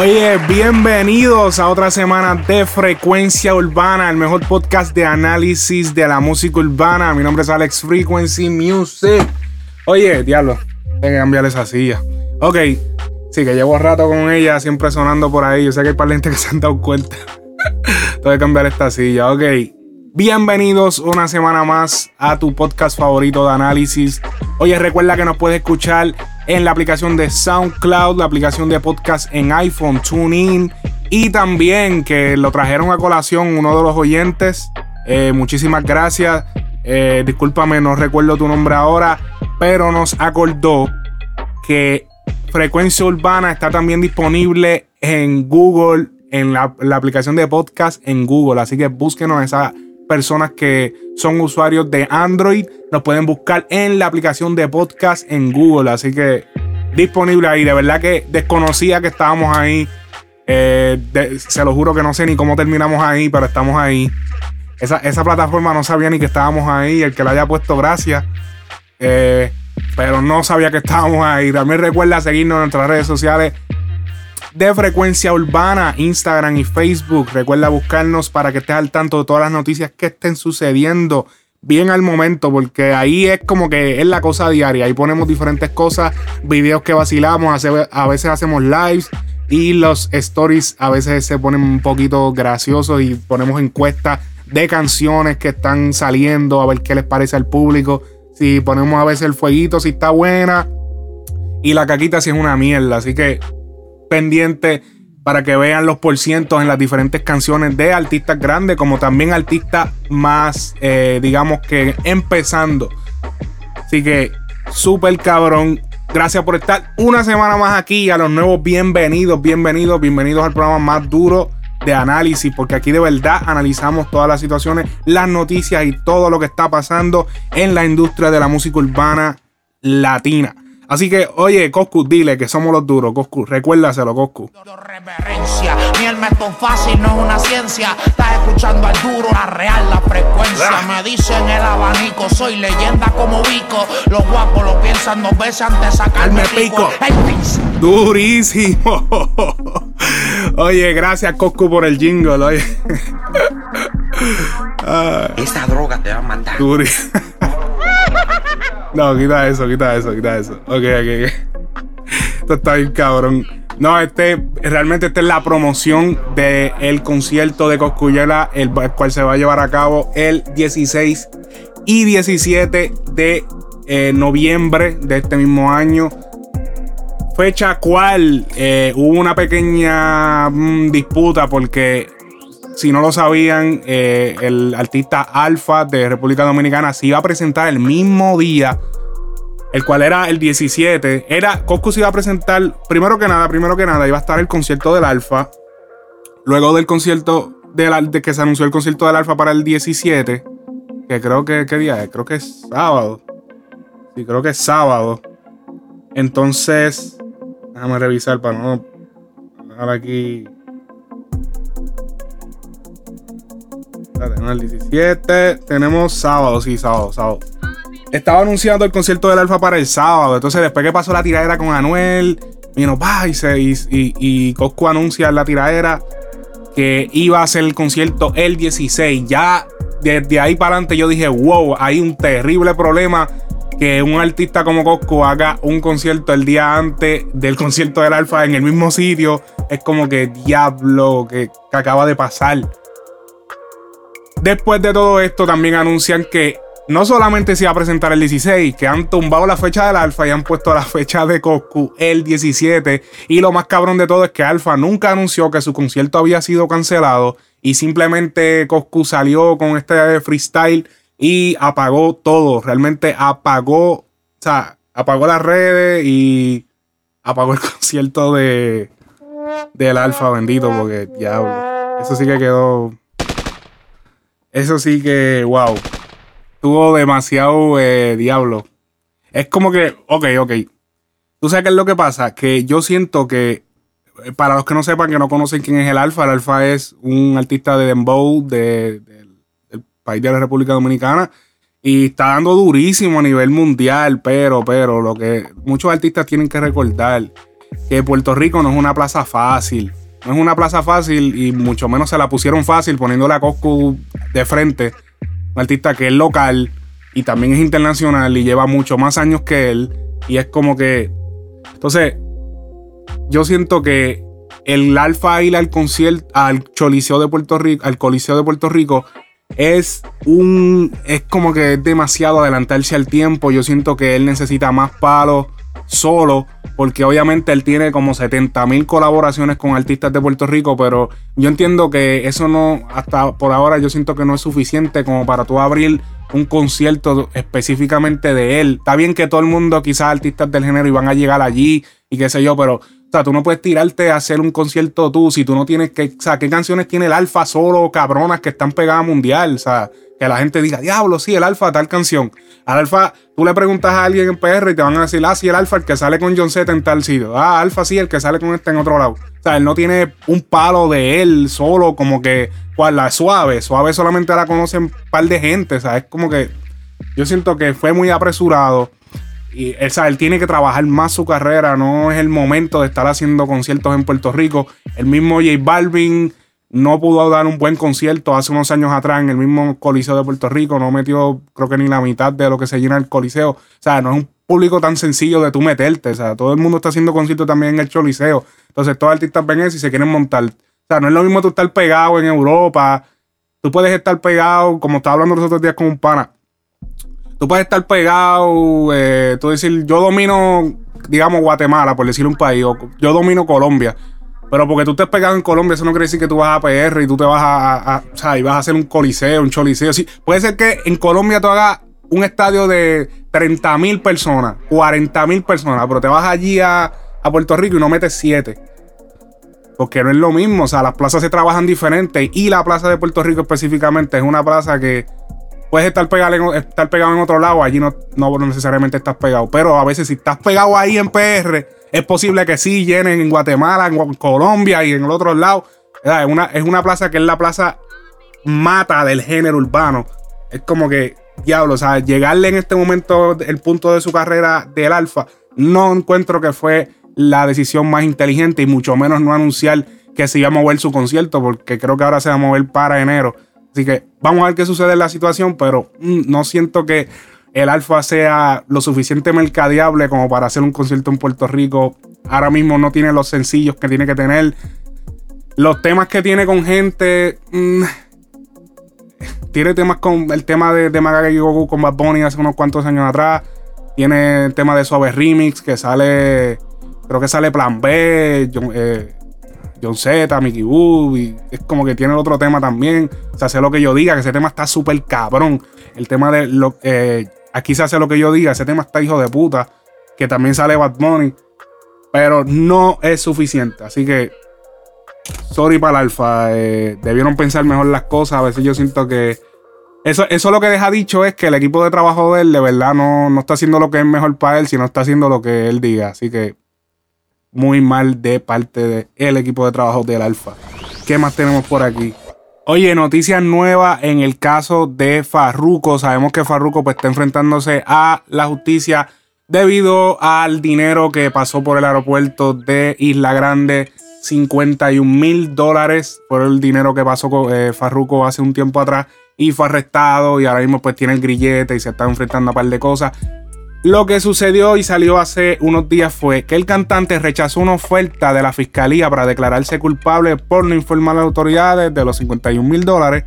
Oye, bienvenidos a otra semana de Frecuencia Urbana, el mejor podcast de análisis de la música urbana. Mi nombre es Alex Frequency Music. Oye, diablo, tengo que cambiar esa silla. Ok, sí, que llevo rato con ella, siempre sonando por ahí. Yo sé que hay par gente que se han dado cuenta. tengo que cambiar esta silla. Ok, bienvenidos una semana más a tu podcast favorito de análisis. Oye, recuerda que nos puedes escuchar en la aplicación de SoundCloud, la aplicación de podcast en iPhone, TuneIn y también que lo trajeron a colación uno de los oyentes. Eh, muchísimas gracias. Eh, discúlpame, no recuerdo tu nombre ahora, pero nos acordó que Frecuencia Urbana está también disponible en Google, en la, la aplicación de podcast en Google. Así que búsquenos esa personas que son usuarios de Android nos pueden buscar en la aplicación de podcast en Google. Así que disponible ahí. De verdad que desconocía que estábamos ahí. Eh, se lo juro que no sé ni cómo terminamos ahí, pero estamos ahí. Esa, plataforma no sabía ni que estábamos ahí. El que la haya puesto, gracias. Eh, pero no sabía que estábamos ahí. También recuerda seguirnos en nuestras redes sociales de Frecuencia Urbana, Instagram y Facebook. Recuerda buscarnos para que estés al tanto de todas las noticias que estén sucediendo bien al momento, porque ahí es como que es la cosa diaria. Ahí ponemos diferentes cosas, videos que vacilamos, a veces hacemos lives y los stories a veces se ponen un poquito graciosos y ponemos encuestas de canciones que están saliendo, a ver qué les parece al público. Si ponemos a veces el fueguito, si está buena. Y la caquita si es una mierda. Así que pendiente para que vean los porcientos en las diferentes canciones de artistas grandes como también artistas más, eh, digamos que empezando. Así que súper cabrón. Gracias por estar una semana más aquí. A los nuevos bienvenidos, bienvenidos, bienvenidos al programa más duro de análisis, porque aquí de verdad analizamos todas las situaciones, las noticias y todo lo que está pasando en la industria de la música urbana latina. Así que, oye, Coscu, dile que somos los duros, Coscu. Recuérdaselo, Coscu. Reverencia, ni el método fácil no es una ciencia. Estás escuchando al duro, la real, la frecuencia. Me dicen el abanico, soy leyenda como Vico. Los guapos lo piensan dos veces antes de sacarme pico. Durísimo. Oye, gracias, Coscu, por el jingle, oye. Esta droga te va a mandar. Durísimo. No, quita eso, quita eso, quita eso. Ok, ok. Esto está bien cabrón. No, este, realmente esta es la promoción del concierto de Coscuyela, el, cual se va a llevar a cabo el 16 y 17 de eh, noviembre de este mismo año. Fecha cual eh, hubo una pequeña mm, disputa porque si no lo sabían, eh, el artista Alfa de República Dominicana se iba a presentar el mismo día, el cual era el 17. Era, Coscu se iba a presentar, primero que nada, primero que nada, iba a estar el concierto del Alfa. Luego del concierto de, que se anunció el concierto del Alfa para el 17, que creo que, ¿qué día es? Creo que es sábado. Sí, creo que es sábado. Entonces, déjame revisar para no dejar aquí Tenemos el 17. Tenemos sábado, sí, sábado, sábado. Estaba anunciando el concierto del Alfa para el sábado. Entonces, después que pasó la tiradera con Anuel, vino y, se, y, y, Cosco anuncia la tiradera que iba a hacer el concierto el 16. Ya desde ahí para adelante yo dije, wow, hay un terrible problema que un artista como Cosco haga un concierto el día antes del concierto del Alfa en el mismo sitio. Es como que diablo que acaba de pasar. Después de todo esto, también anuncian que no solamente se va a presentar el 16, que han tumbado la fecha del Alfa y han puesto la fecha de Coscu el 17. Y lo más cabrón de todo es que Alfa nunca anunció que su concierto había sido cancelado y simplemente Coscu salió con este freestyle y apagó todo. Realmente apagó, o sea, apagó las redes y apagó el concierto de del Alfa, bendito, porque diablo. Eso sí que quedó. Eso sí que, wow. Tuvo demasiado eh, diablo. Es como que, ok, ok. ¿Tú sabes qué es lo que pasa? Que yo siento que, eh, para los que no sepan, que no conocen quién es el Alfa, el Alfa es un artista de Dembow de, del país de la República Dominicana y está dando durísimo a nivel mundial, pero, pero, lo que muchos artistas tienen que recordar, que Puerto Rico no es una plaza fácil. No es una plaza fácil y mucho menos se la pusieron fácil poniéndole a Coscu de frente. Un artista que es local y también es internacional y lleva mucho más años que él. Y es como que. Entonces, yo siento que el Alfa ir al concierto, al Choliseo de Puerto Rico, al Coliseo de Puerto Rico, es un. Es como que es demasiado adelantarse al tiempo. Yo siento que él necesita más palos solo, porque obviamente él tiene como 70 mil colaboraciones con artistas de Puerto Rico, pero yo entiendo que eso no, hasta por ahora yo siento que no es suficiente como para tú abrir un concierto específicamente de él. Está bien que todo el mundo, quizás artistas del género, iban a llegar allí y qué sé yo, pero o sea, tú no puedes tirarte a hacer un concierto tú si tú no tienes que, o sea, qué canciones tiene el Alfa solo, cabronas que están pegadas mundial, o sea, que la gente diga, diablo, sí, el Alfa, tal canción. Al Alfa, tú le preguntas a alguien en PR y te van a decir, ah, sí, el Alfa, el que sale con John Z en tal sitio. Ah, Alfa, sí, el que sale con este en otro lado. O sea, él no tiene un palo de él solo, como que, cual, la suave. Suave solamente la conocen un par de gente. O sea, es como que yo siento que fue muy apresurado. Y o sea, él tiene que trabajar más su carrera. No es el momento de estar haciendo conciertos en Puerto Rico. El mismo J Balvin no pudo dar un buen concierto hace unos años atrás en el mismo Coliseo de Puerto Rico. No metió, creo que ni la mitad de lo que se llena el Coliseo. O sea, no es un público tan sencillo de tú meterte. O sea, todo el mundo está haciendo conciertos también en el Coliseo. Entonces, todos los artistas ven eso y se quieren montar. O sea, no es lo mismo tú estar pegado en Europa. Tú puedes estar pegado, como estaba hablando los otros días con un pana. Tú puedes estar pegado, eh, tú decir, yo domino, digamos, Guatemala, por decir un país, o yo domino Colombia. Pero porque tú estés pegado en Colombia, eso no quiere decir que tú vas a PR y tú te vas a, o sea, y vas a hacer un coliseo, un choliseo. Sí, puede ser que en Colombia tú hagas un estadio de 30 mil personas, 40 mil personas, pero te vas allí a, Puerto Rico y no metes 7. Porque no es lo mismo, o sea, las plazas se trabajan diferentes y la plaza de Puerto Rico específicamente es una plaza que puedes estar pegado en, estar pegado en otro lado, allí no, no necesariamente estás pegado, pero a veces si estás pegado ahí en PR, es posible que sí llenen en Guatemala, en Colombia y en el otro lado. Es una, es una plaza que es la plaza mata del género urbano. Es como que, diablo, o sea, llegarle en este momento el punto de su carrera del alfa, no encuentro que fue la decisión más inteligente y mucho menos no anunciar que se iba a mover su concierto, porque creo que ahora se va a mover para enero. Así que vamos a ver qué sucede en la situación, pero mm, no siento que el Alfa sea lo suficiente mercadeable como para hacer un concierto en Puerto Rico. Ahora mismo no tiene los sencillos que tiene que tener. Los temas que tiene con gente. Mm, tiene temas con el tema de, de Goku con Bad Bunny hace unos cuantos años atrás. Tiene el tema de Suave Remix que sale. Creo que sale Plan B, John, eh, Z, Mickey Woo. Y es como que tiene el otro tema también. O sea, sé lo que yo diga, que ese tema está súper cabrón. El tema de lo, eh, Aquí se hace lo que yo diga. Ese tema está hijo de puta. Que también sale Bad Bunny. Pero no es suficiente. Así que. Sorry para el alfa. Eh, debieron pensar mejor las cosas. A veces yo siento que. Eso, eso lo que deja dicho es que el equipo de trabajo de él, de verdad, no, no está haciendo lo que es mejor para él, sino está haciendo lo que él diga. Así que. Muy mal de parte del equipo de trabajo del Alfa. ¿Qué más tenemos por aquí? Oye, noticias nuevas en el caso de Farruko. Sabemos que Farruko pues, está enfrentándose a la justicia debido al dinero que pasó por el aeropuerto de Isla Grande. 51 mil dólares por el dinero que pasó con eh, Farruko hace un tiempo atrás y fue arrestado y ahora mismo pues tiene el grillete y se está enfrentando a un par de cosas. Lo que sucedió y salió hace unos días fue que el cantante rechazó una oferta de la fiscalía para declararse culpable por no informar a las autoridades de los 51 mil dólares.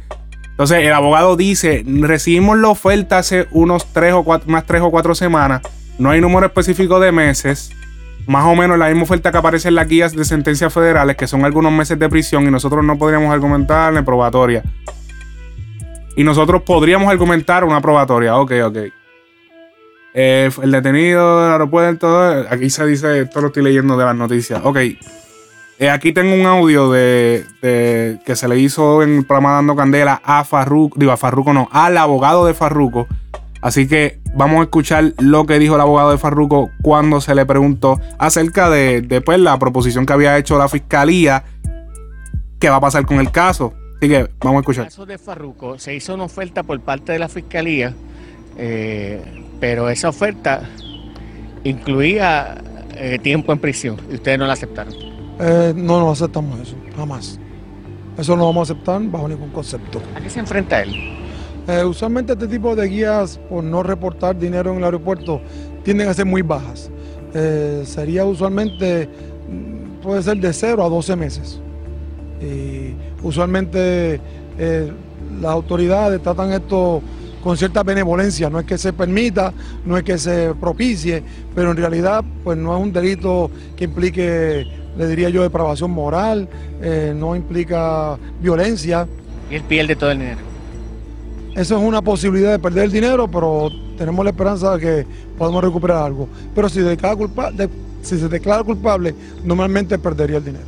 Entonces el abogado dice, recibimos la oferta hace unos 3 o 4, más 3 o 4 semanas, no hay número específico de meses, más o menos la misma oferta que aparece en las guías de sentencias federales, que son algunos meses de prisión y nosotros no podríamos argumentar en probatoria. Y nosotros podríamos argumentar una probatoria, ok, ok. Eh, el detenido del aeropuerto. Aquí se dice, esto lo estoy leyendo de las noticias. Ok. Eh, aquí tengo un audio de, que se le hizo en el programa Dando Candela a Farruko, digo a Farruko no, al abogado de Farruko. Así que vamos a escuchar lo que dijo el abogado de Farruko cuando se le preguntó acerca de, de, pues, la proposición que había hecho la fiscalía, qué va a pasar con el caso. Así que vamos a En el escuchar. caso de Farruco, se hizo una oferta por parte de la fiscalía, eh, pero esa oferta incluía eh, tiempo en prisión y ustedes no la aceptaron. Eh, no, no aceptamos eso, jamás. Eso no vamos a aceptar bajo ningún concepto. ¿A qué se enfrenta él? Eh, usualmente este tipo de guías por no reportar dinero en el aeropuerto tienden a ser muy bajas. Sería usualmente, mm, puede ser de 0 a 12 meses. Y usualmente las autoridades tratan esto con cierta benevolencia, no es que se permita, no es que se propicie, pero en realidad pues no es un delito que implique, le diría yo, depravación moral, eh, no implica violencia. Y él pierde todo el dinero. Eso es una posibilidad de perder el dinero, pero tenemos la esperanza de que podemos recuperar algo. Pero si, declara culpa- de- si se declara culpable, normalmente perdería el dinero.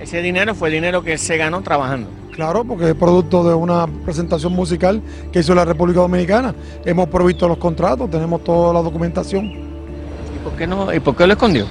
Ese dinero fue el dinero que se ganó trabajando. Claro, porque es producto de una presentación musical que hizo la República Dominicana. Hemos provisto los contratos, tenemos toda la documentación. ¿Y por qué, no, y por qué lo escondió?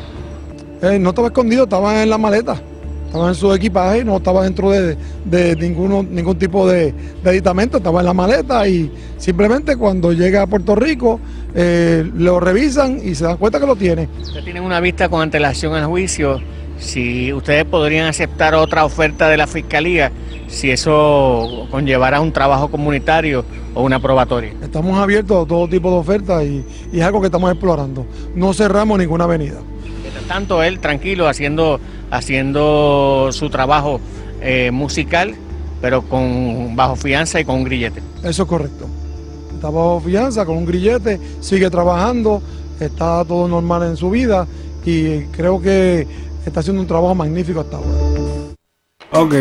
Eh, no estaba escondido, estaba en la maleta, estaba en su equipaje, no estaba dentro de, de ninguno, ningún tipo de, de aditamento, estaba en la maleta y simplemente cuando llega a Puerto Rico eh, lo revisan y se dan cuenta que lo tiene. Ustedes tienen una vista con antelación al juicio. Si ustedes podrían aceptar otra oferta de la fiscalía, si eso conllevara un trabajo comunitario o una probatoria. Estamos abiertos a todo tipo de ofertas y, y es algo que estamos explorando. No cerramos ninguna avenida. Mientras tanto, él tranquilo haciendo, haciendo su trabajo eh, musical, pero con bajo fianza y con un grillete. Eso es correcto. Está bajo fianza, con un grillete, sigue trabajando, está todo normal en su vida y creo que está haciendo un trabajo magnífico hasta ahora. Ok.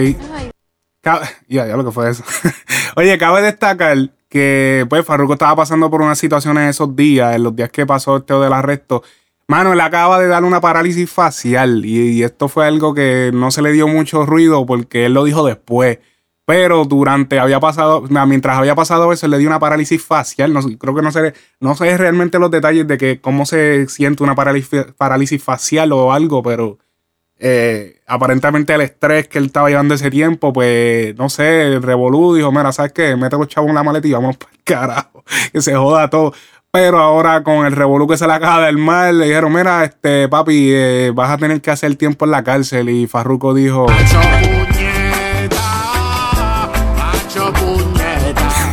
Ya, ya lo que fue eso. Oye, cabe destacar que pues Farruko estaba pasando por unas situaciones esos días, en los días que pasó esto del arresto. Mano, él acaba de dar una parálisis facial y, y esto fue algo que no se le dio mucho ruido porque él lo dijo después. Pero durante había pasado, mientras había pasado eso, él le dio una parálisis facial. No, sé, creo que no sé, no sé realmente los detalles de que cómo se siente una parálisis, parálisis facial o algo, pero eh, aparentemente el estrés que él estaba llevando ese tiempo, pues, no sé, el revolú dijo, mira, ¿sabes qué? Mete a los chavos en la maleta y vamos para el carajo, que se joda todo. Pero ahora con el revolú que se le acaba del mal, le dijeron, mira, este, papi, eh, vas a tener que hacer tiempo en la cárcel. Y Farruko dijo, Macho puñeta, macho puñeta.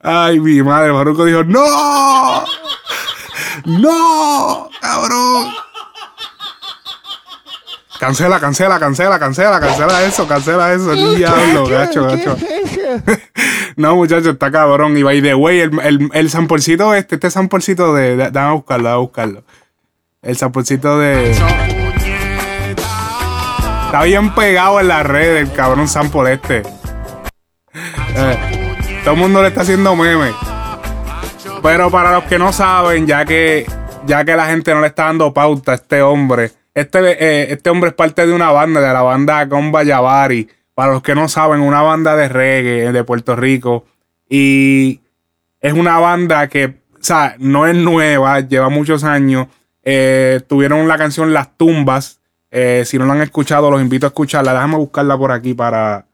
ay, mi madre, Farruko dijo, no, no, cabrón. Cancela, cancela, cancela, cancela, cancela eso, cancela eso. El diablo, gacho, gacho. No, muchachos, está cabrón. Y by the way, el, el, el samplecito este, este samplecito de. de- Dame a buscarlo, dame a buscarlo. El samplecito de. Está bien pegado en la red el cabrón sample este. Eh, todo el mundo le está haciendo meme. Pero para los que no saben, ya que, ya que la gente no le está dando pauta a este hombre, este, eh, este hombre es parte de una banda, de la banda Comba Yavari. Para los que no saben, una banda de reggae de Puerto Rico. Y es una banda que, o sea, no es nueva, lleva muchos años. Eh, tuvieron la canción Las Tumbas. Eh, si no la han escuchado, los invito a escucharla. Déjame buscarla por aquí para,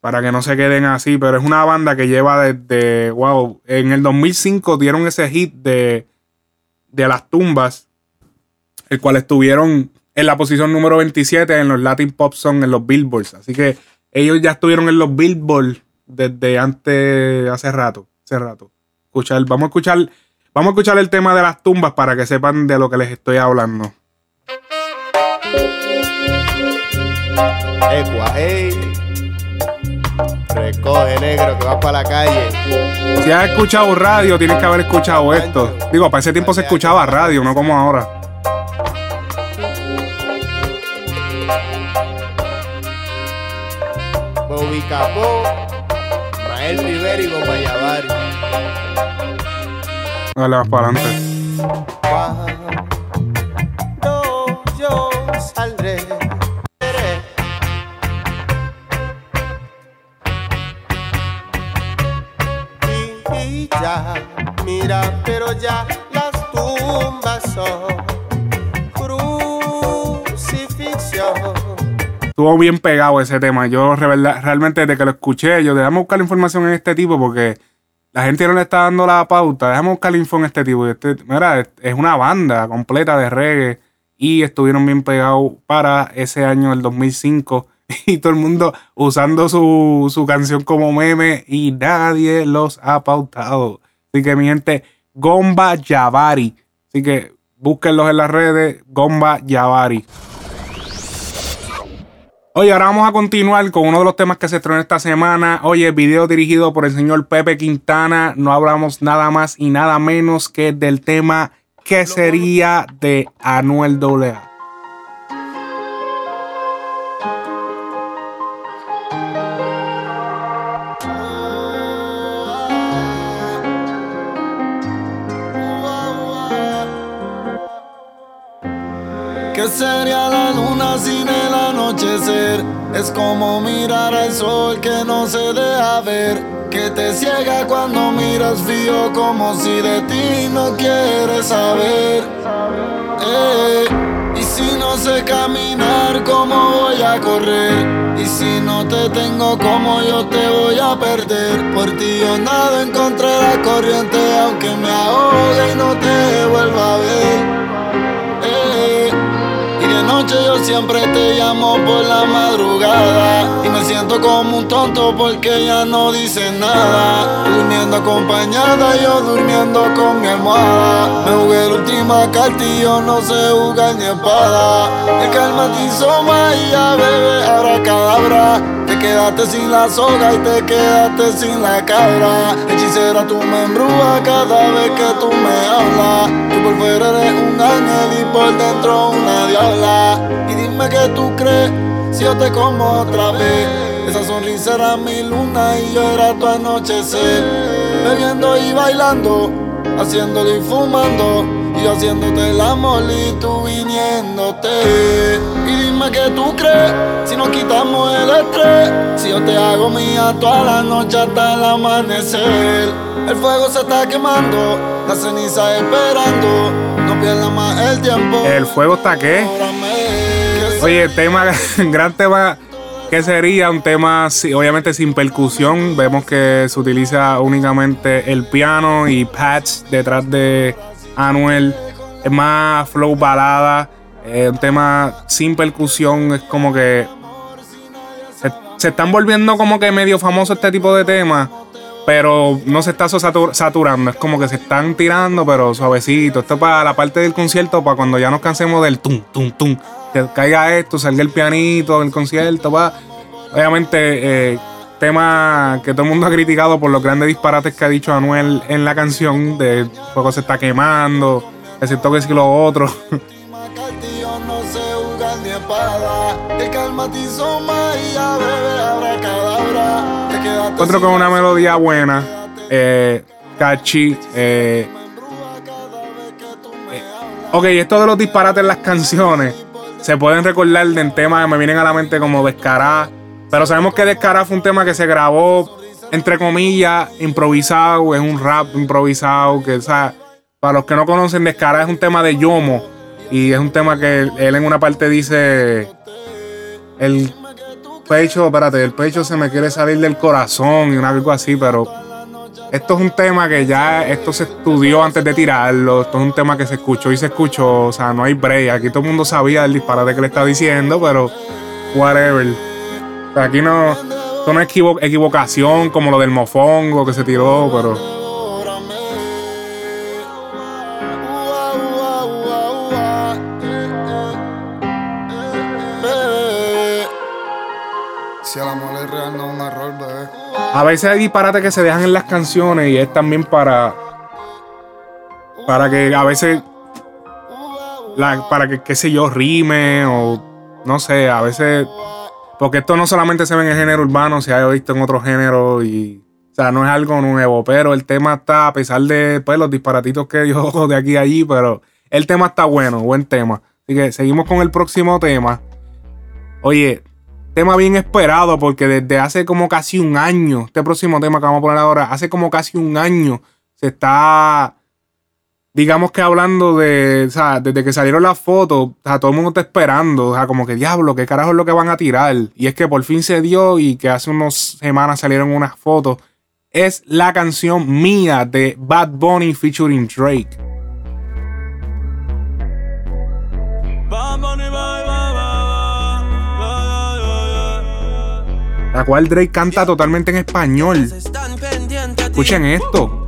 para que no se queden así. Pero es una banda que lleva desde, wow, en el 2005 dieron ese hit de, de Las Tumbas, el cual estuvieron en la posición número 27 en los Latin Pop Song, en los Billboards. Así que ellos ya estuvieron en los Billboards desde antes, hace rato, hace rato. Escuchar, vamos a escuchar, vamos a escuchar el tema de las tumbas para que sepan de lo que les estoy hablando. Recoge negro que vas para la calle. Si has escuchado radio, tienes que haber escuchado esto. Digo, para ese tiempo se escuchaba radio, no como ahora. Bobby Capó, Mael Rivera y Gomayavari. Dale, vas para adelante. No, yo saldré. Y ya, mira, pero ya las tumbas son. Estuvo bien pegado ese tema. Yo realmente desde que lo escuché, yo déjame buscar la información en este tipo porque la gente no le está dando la pauta. Déjame buscar la info en este tipo. Este, mira, es- una banda completa de reggae y estuvieron bien pegados para ese año, el 2005. Y todo el mundo usando su, su canción como meme y nadie los ha pautado. Así que mi gente, Gomba Yavari. Así que búsquenlos en las redes, Gomba Yavari. Oye, ahora vamos a continuar con uno de los temas que se estrenó esta semana. Oye, video dirigido por el señor Pepe Quintana. No hablamos nada más y nada menos que del tema que sería de Anuel AA. ¿Qué sería la el Es como mirar al sol que no se deja ver. Que te ciega cuando miras frío como si de ti no quieres saber. Eh, y si no sé caminar, ¿cómo voy a correr? Y si no te tengo, ¿cómo yo te voy a perder? Por ti yo nado en contra de la corriente, aunque me ahogue y no te vuelva a ver. Y yo siempre te llamo por la madrugada. Y me siento como un tonto porque ya no dice nada. Durmiendo acompañada, yo durmiendo con mi almohada. Me jugué la última carta y yo no sé jugar ni espada. El calma te hizo magia, bebé, ahora cadabra Te quedaste sin la soga y te quedaste sin la cabra. Hechicera, tú me cada vez que tú me hablas. Tú por fuera eres un ángel y por dentro una diabla. Y dime que tú crees si yo te como otra vez. Esa sonrisa era mi luna y yo era tu anochecer. Bebiendo y bailando, haciéndolo y fumando Y yo haciéndote el amor y tú viniéndote. Y dime que tú crees si nos quitamos el estrés. Si yo te hago mía toda la noche hasta el amanecer. El fuego se está quemando, la ceniza esperando. No pierdas más el tiempo. ¿El fuego está qué? Oye, tema, gran tema que sería un tema obviamente sin percusión. Vemos que se utiliza únicamente el piano y pads detrás de Anuel. Es más flow balada. eh, un tema sin percusión. Es como que se, están volviendo como que medio famoso este tipo de temas. Pero no se está satur- saturando. Es como que se están tirando, pero suavecito. Esto es para la parte del concierto, para cuando ya nos cansemos del tum, tum, tum. Que caiga esto, salga el pianito del concierto, va. Obviamente, eh, tema que todo el mundo ha criticado por los grandes disparates que ha dicho Anuel en la canción. De poco se está quemando, que si lo otro. Ahora cadabra. Te quedaste Encuentro con una melodía buena, eh, catchy. eh, eh, esto de los disparates en las canciones se pueden recordar de temas que me vienen a la mente como Descará. Pero sabemos que Descará fue un tema que se grabó, entre comillas, improvisado. Es un rap improvisado. Que, sea, para los que no conocen, Descará es un tema de Yomo. Y es un tema que él en una parte dice. El pecho, espérate, el pecho se me quiere salir del corazón y una algo así, pero esto es un tema que ya esto se estudió antes de tirarlo, esto es un tema que se escuchó y se escuchó, o sea, no hay break, aquí todo el mundo sabía el disparate que le está diciendo, pero whatever. Sea, aquí no, esto no es equivo- equivocación como lo del mofongo que se tiró, pero. Si el amor es real, no es un error, bebé. a veces hay disparates que se dejan en las canciones y es también para para que a veces la- para que qué sé yo rime o no sé a veces porque esto no solamente se ve en el género urbano se ha visto en otros géneros y o sea no es algo nuevo pero el tema está a pesar de pues, los disparatitos que dio de aquí a allí pero el tema está bueno buen tema. Así que seguimos con el próximo tema. Oye tema bien esperado porque desde hace como casi un año, este próximo tema que vamos a poner ahora, hace como casi un año se está digamos que hablando de, o sea, desde que salieron las fotos, o sea, todo el mundo está esperando, o sea, como que diablo, ¿qué carajo es lo que van a tirar? Y es que por fin se dio y que hace unas semanas salieron unas fotos. Es la canción mía de Bad Bunny featuring Drake. La cual Drake canta totalmente en español. Escuchen esto.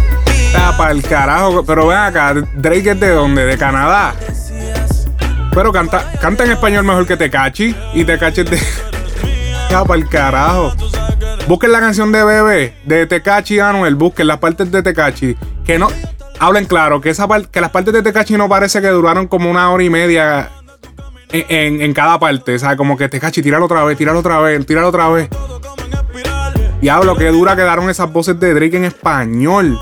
Ah, para el carajo. Pero ven acá, Drake es de dónde? De Canadá. Pero canta, canta en español mejor que Tecachi. Y Tecachi es de. Ya, para el carajo. Busquen la canción de Bebé, de Tecachi Anuel. Busquen las partes de Tecachi. Que no. Hablen claro, que, esa que las partes de Tecachi no parece que duraron como una hora y media en cada parte. O sea, como que Tecachi, tíralo otra vez, tíralo otra vez, tíralo otra vez. Diablo, qué dura quedaron esas voces de Drake en español.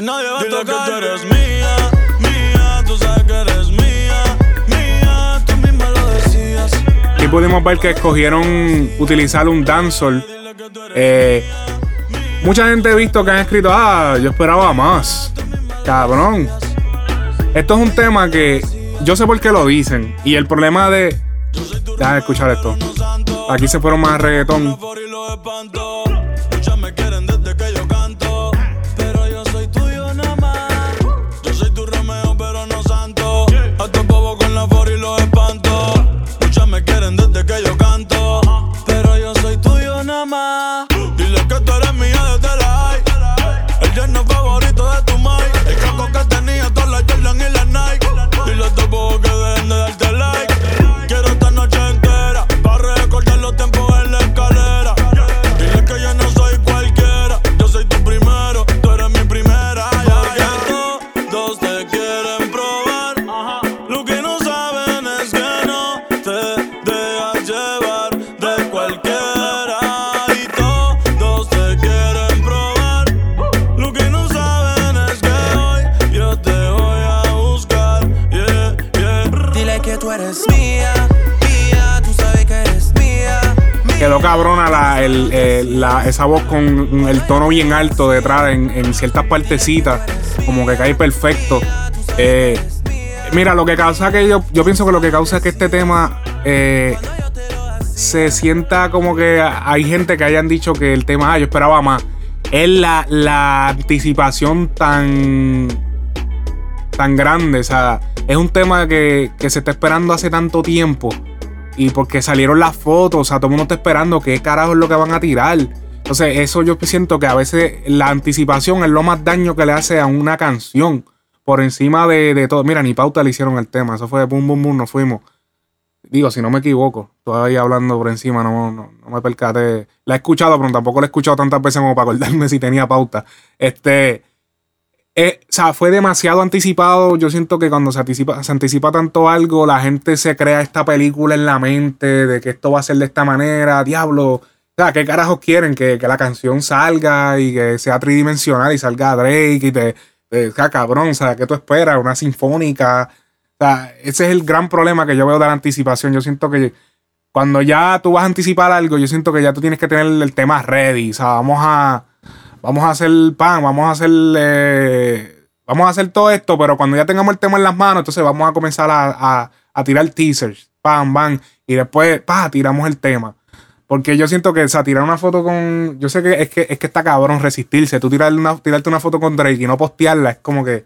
Ti nadie va a tocar. que tú eres mía, mía. Tú sabes que eres mía, mía. Tú misma lo decías. Aquí pudimos ver que escogieron utilizar un dancehall. Eh, mucha gente ha visto que han escrito, ah, yo esperaba más. Cabrón. Esto es un tema que yo sé por qué lo dicen. Y el problema de... Deja de escuchar esto. Aquí se fueron más reggaetón. Esa voz con el tono bien alto detrás en, ciertas partecitas. Como que cae perfecto. Eh, mira, lo que causa que yo, pienso que lo que causa es que este tema eh, se sienta como que hay gente que hayan dicho que el tema, ah, yo esperaba más. Es la, la anticipación tan tan grande. O sea, es un tema que, que se está esperando hace tanto tiempo. Y porque salieron las fotos, o sea, todo el mundo está esperando qué carajo es lo que van a tirar. Entonces, eso yo siento que a veces la anticipación es lo más daño que le hace a una canción. Por encima de, de todo. Mira, ni pauta le hicieron el tema. Eso fue boom, boom, boom, nos fuimos. Digo, si no me equivoco, todavía hablando por encima, no, no, no me percaté. La he escuchado, pero tampoco la he escuchado tantas veces como para acordarme si tenía pauta. Este. eh, o sea, fue demasiado anticipado. Yo siento que cuando se anticipa, se anticipa tanto algo, la gente se crea esta película en la mente de que esto va a ser de esta manera. Diablo. Sea, ¿qué carajos quieren? Que, que la canción salga y que sea tridimensional y salga Drake y te. te- sea, cabrón, o sea, ¿qué tú esperas? Una sinfónica. O sea, ese es el gran problema que yo veo de la anticipación. Yo siento que cuando ya tú vas a anticipar algo, yo siento que ya tú tienes que tener el tema ready. O sea, vamos a, vamos a hacer pan, vamos a hacer, eh, vamos a hacer todo esto, pero cuando ya tengamos el tema en las manos, entonces vamos a comenzar a, a- a tirar teasers, pam, pam, y después, pa, tiramos el tema. Porque yo siento que, o sea, tirar una foto con. Yo sé que es que, es que está cabrón resistirse. Tú tirar una, tirarte una foto con Drake y no postearla, es como que.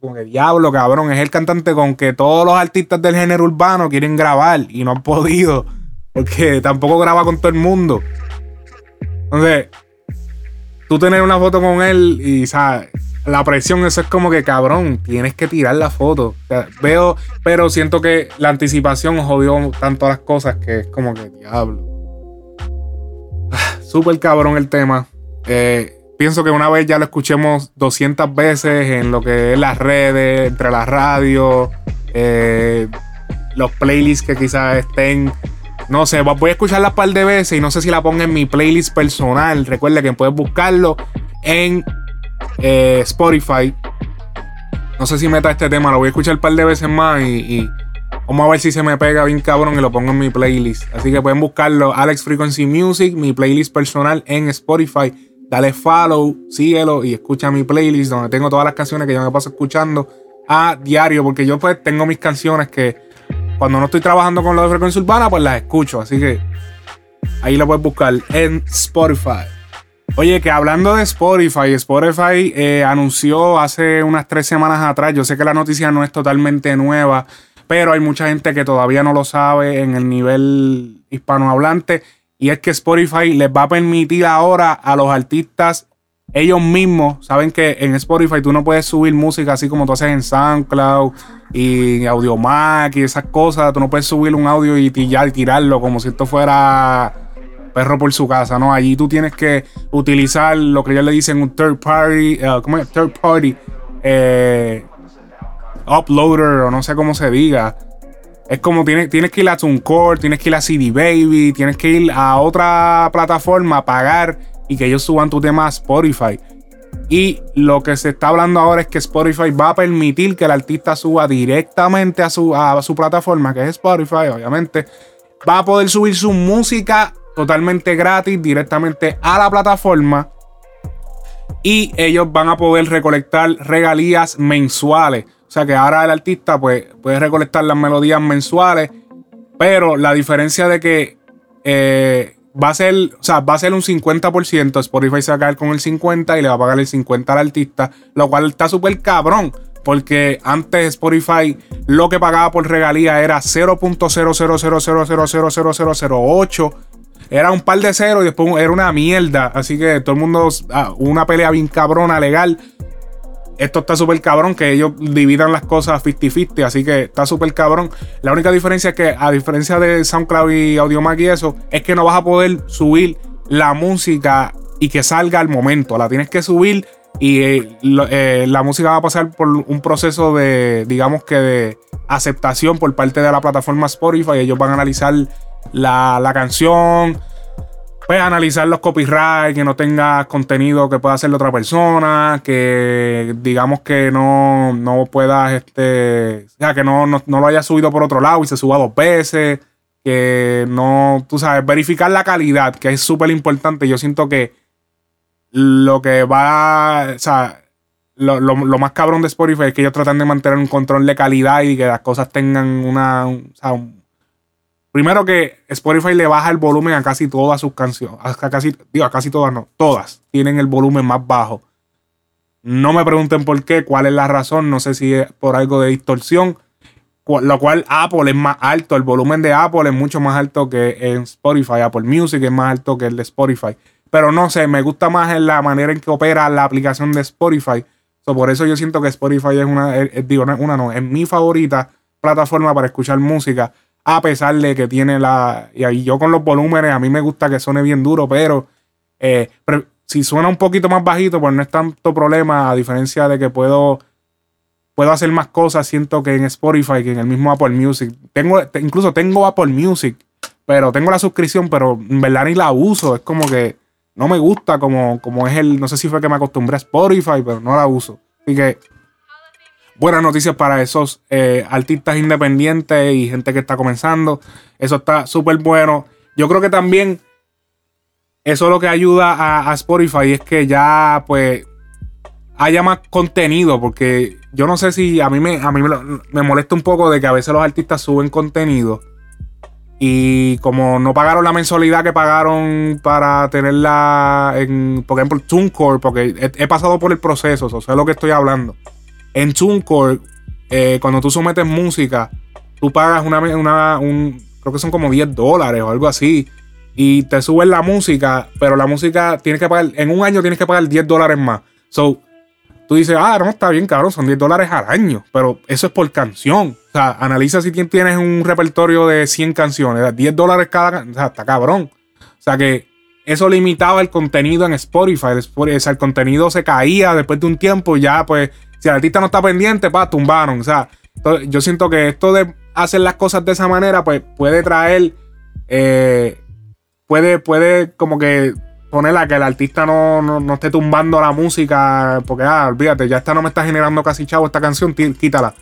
Como que diablo, cabrón. Es el cantante con que todos los artistas del género urbano quieren grabar y no han podido. Porque tampoco graba con todo el mundo. Entonces, tú tener una foto con él y, ¿sabes? la presión, eso es como que cabrón, tienes que tirar la foto. O sea, veo, pero siento que la anticipación jodió tanto las cosas que es como que diablo. Súper cabrón el tema. Eh, pienso que una vez ya lo escuchemos 200 veces en lo que es las redes, entre las radios, eh, los playlists que quizás estén. No sé, voy a escucharla un par de veces y no sé si la pongo en mi playlist personal. Recuerde que puedes buscarlo en eh, Spotify. No sé si meta este tema, lo voy a escuchar un par de veces más y vamos a ver si se me pega bien cabrón y lo pongo en mi playlist. Así que pueden buscarlo, Alex Frequency Music, mi playlist personal en Spotify. Dale follow, síguelo y escucha mi playlist donde tengo todas las canciones que yo me paso escuchando a diario. Porque yo pues tengo mis canciones que cuando no estoy trabajando con lo de frecuencia urbana, pues las escucho. Así que ahí lo puedes buscar en Spotify. Oye, que hablando de Spotify, Spotify eh, anunció hace unas tres semanas atrás, yo sé que la noticia no es totalmente nueva, pero hay mucha gente que todavía no lo sabe en el nivel hispanohablante, y es que Spotify les va a permitir ahora a los artistas ellos mismos, saben que en Spotify tú no puedes subir música así como tú haces en SoundCloud y Audiomack y esas cosas, tú no puedes subir un audio y, ya tirarlo como si esto fuera perro por su casa, ¿no? Allí tú tienes que utilizar lo que ellos le dicen un third party, eh, ¿cómo es? Third party eh, uploader o no sé cómo se diga. Es como tienes, tienes que ir a TuneCore, tienes que ir a CD Baby, tienes que ir a otra plataforma a pagar y que ellos suban tu tema a Spotify. Y lo que se está hablando ahora es que Spotify va a permitir que el artista suba directamente a su, a su plataforma, que es Spotify, obviamente. Va a poder subir su música totalmente gratis directamente a la plataforma. Y ellos van a poder recolectar regalías mensuales. O sea que ahora el artista pues, puede recolectar las melodías mensuales. Pero la diferencia de que eh, va a ser, o sea, va a ser un 50%. Spotify se va a caer con el 50% y le va a pagar el 50% al artista. Lo cual está súper cabrón. Porque antes Spotify lo que pagaba por regalía era 0.000000008 era un par de ceros y después era una mierda. Así que todo el mundo, ah, una pelea bien cabrona, legal. Esto está súper cabrón, que ellos dividan las cosas 50-50, así que está súper cabrón. La única diferencia es que, a diferencia de SoundCloud y Audiomack y eso, es que no vas a poder subir la música y que salga al momento. La tienes que subir y eh, eh, la música va a pasar por un proceso de, digamos que de aceptación por parte de la plataforma Spotify. Ellos van a analizar la, la canción, pues analizar los copyrights, que no tenga contenido que pueda hacer otra persona, que digamos que no, no puedas, este, o sea, que no, no, no lo haya subido por otro lado y se suba dos veces, que no, tú sabes, verificar la calidad, que es súper importante. Yo siento que lo que va, o sea, lo, lo- lo más cabrón de Spotify es que ellos tratan de mantener un control de calidad y que las cosas tengan una, Primero que Spotify le baja el volumen a casi todas sus canciones. A casi, digo, a casi todas no. Todas tienen el volumen más bajo. No me pregunten por qué, cuál es la razón. No sé si es por algo de distorsión. Lo cual Apple es más alto. El volumen de Apple es mucho más alto que en Spotify. Apple Music es más alto que el de Spotify. Pero no sé, me gusta más la manera en que opera la aplicación de Spotify. Por eso yo siento que Spotify es una, es- digo, una no, es mi favorita plataforma para escuchar música. A pesar de que tiene la. Y ahí yo con los volúmenes, a mí me gusta que suene bien duro, pero eh, si suena un poquito más bajito, pues no es tanto problema, a diferencia de que puedo, puedo hacer más cosas, siento que en Spotify, que en el mismo Apple Music. Tengo, te- incluso tengo Apple Music, pero tengo la suscripción, pero en verdad ni la uso. Es como que no me gusta como, como es el, no sé si fue que me acostumbré a Spotify, pero no la uso. Así que buenas noticias para esos eh, artistas independientes y gente que está comenzando. Eso está súper bueno. Yo creo que también eso lo que ayuda a, Spotify es que ya pues haya más contenido, porque yo no sé si a mí me, a mí me, molesta un poco de que a veces los artistas suben contenido y como no pagaron la mensualidad que pagaron para tenerla en, por ejemplo, TuneCore, porque he, pasado por el proceso, o sea, sé lo que estoy hablando. En TuneCore, eh, cuando tú sometes música, tú pagas una, una un, creo que son como 10 dólares o algo así. Y te suben la música, pero la música tienes que pagar, en un año tienes que pagar 10 dólares más. So, tú dices, ah, no, está bien, cabrón, son 10 dólares al año, pero eso es por canción. O sea, analiza si tien- tienes un repertorio de 100 canciones, 10 dólares cada, o sea, está cabrón. O sea que eso limitaba el contenido en Spotify- o sea, el contenido se caía después de un tiempo y ya, pues, si el artista no está pendiente, pa, tumbaron. O sea, yo siento que esto de hacer las cosas de esa manera, pues, puede traer, eh, puede, puede como que ponerla que el artista no, no, no esté tumbando la música, porque, ah, olvídate, ya esta no me está generando casi chavo esta canción, quítala.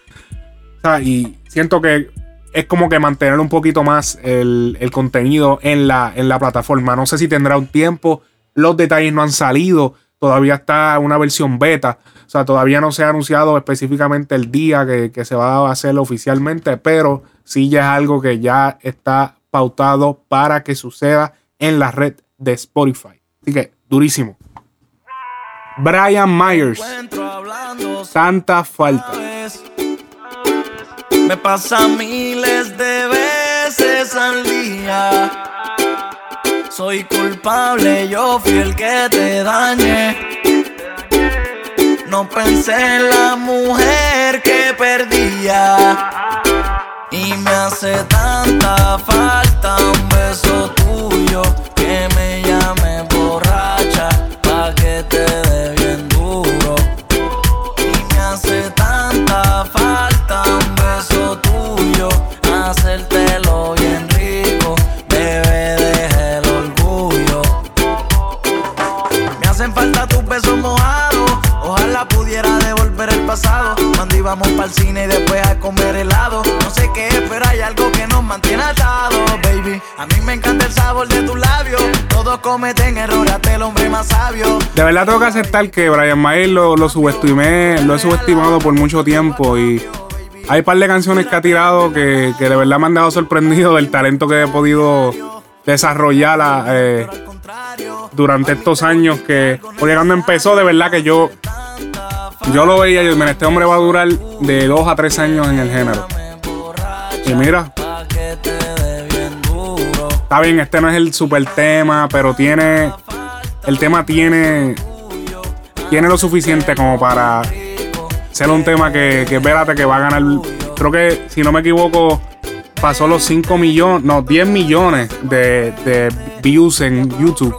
O sea, y siento que es como que mantener un poquito más el, el contenido en la, en la plataforma. No sé si tendrá un tiempo, los detalles no han salido, todavía está una versión beta, o sea, todavía no se ha anunciado específicamente el día que, que se va a hacer oficialmente, pero sí ya es algo que ya está pautado para que suceda en la red de Spotify. Así que, durísimo. Brian Myers, tanta falta. Me pasa miles de veces al día. Soy culpable, yo fui el que te dañé. No pensé en la mujer que perdía. Y me hace tanta falta un beso tuyo que me llame borracha pa' que te El cine y después a comer helado. No sé qué es, pero hay algo que nos mantiene atados, baby. A mí me encanta el sabor de tus labios. Todos cometen errores, hasta el hombre más sabio. De verdad tengo que aceptar que Brian Myers lo, lo subestimé, lo he subestimado por mucho tiempo y hay un par de canciones que ha tirado que, que de verdad me han dejado sorprendido del talento que he podido desarrollar eh, durante estos años que porque cuando empezó de verdad que yo yo lo veía yo, este hombre va a durar de dos a tres años en el género y mira Está bien, este no es el super tema, pero tiene. El tema tiene. Tiene lo suficiente como para ser un tema que, que espérate que va a ganar. Creo que, si no me equivoco, pasó los 5 millones, no, 10 millones de, de views en YouTube.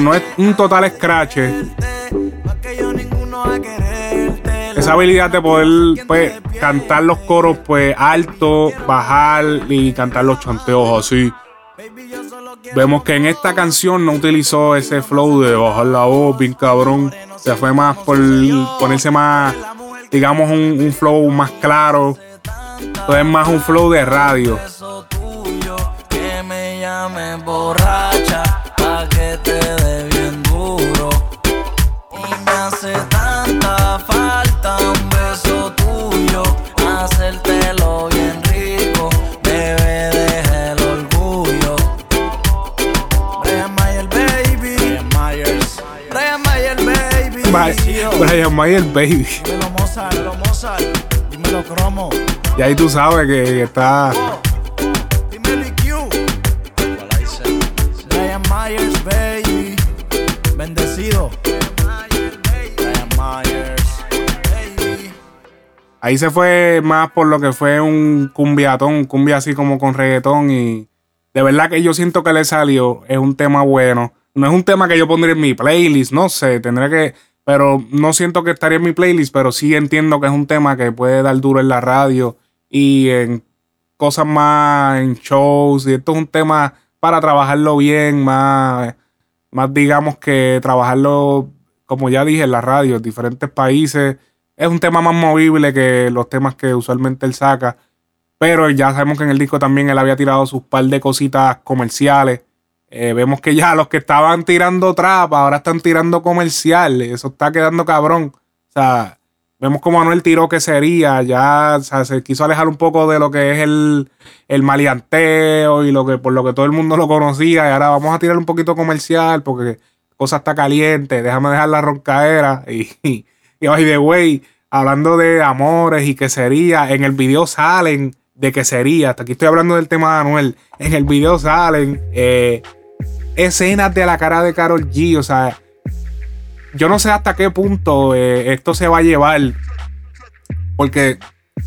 No es un total scratch. Esa habilidad de poder pues, cantar los coros pues alto, bajar y cantar los chanteos así. Vemos que en esta canción no utilizó ese flow de bajar la voz, bien cabrón. Se fue más por ponerse más, digamos, un, un flow más claro. Entonces es más un flow de radio. Que me Brian Mayer, baby. Dímelo Mozart, dímelo Mozart. Dímelo Cromo. Y ahí tú sabes que está. Dímelo IQ. Brian Myers, baby. Bendecido. Brian Myers, baby. Ahí se fue más por lo que fue un cumbiatón, un cumbia así como con reggaetón. Y de verdad que yo siento que le salió. Es un tema bueno. No es un tema que yo pondría en mi playlist, no sé, tendré que. Pero no siento que estaría en mi playlist, pero sí entiendo que es un tema que puede dar duro en la radio y en cosas más, en shows. Y esto es un tema para trabajarlo bien, más, más digamos que trabajarlo, como ya dije, en la radio, en diferentes países. Es un tema más movible que los temas que usualmente él saca. Pero ya sabemos que en el disco también él había tirado sus par de cositas comerciales. Eh, vemos que ya los que estaban tirando trap ahora están tirando comercial. Eso está quedando cabrón. O sea, vemos como Anuel tiró que sería. Ya se quiso alejar un poco de lo que es el, el maleanteo y lo que por lo que todo el mundo lo conocía. Y ahora vamos a tirar un poquito comercial porque cosa está caliente. Déjame dejar la roncaera. Y, y, y by the way, hablando de amores y que sería, en el video salen de que sería. Hasta aquí estoy hablando del tema de Anuel. En el video salen. eh, escenas de la cara de Carol G. O sea, yo no sé hasta qué punto eh, esto se va a llevar. Porque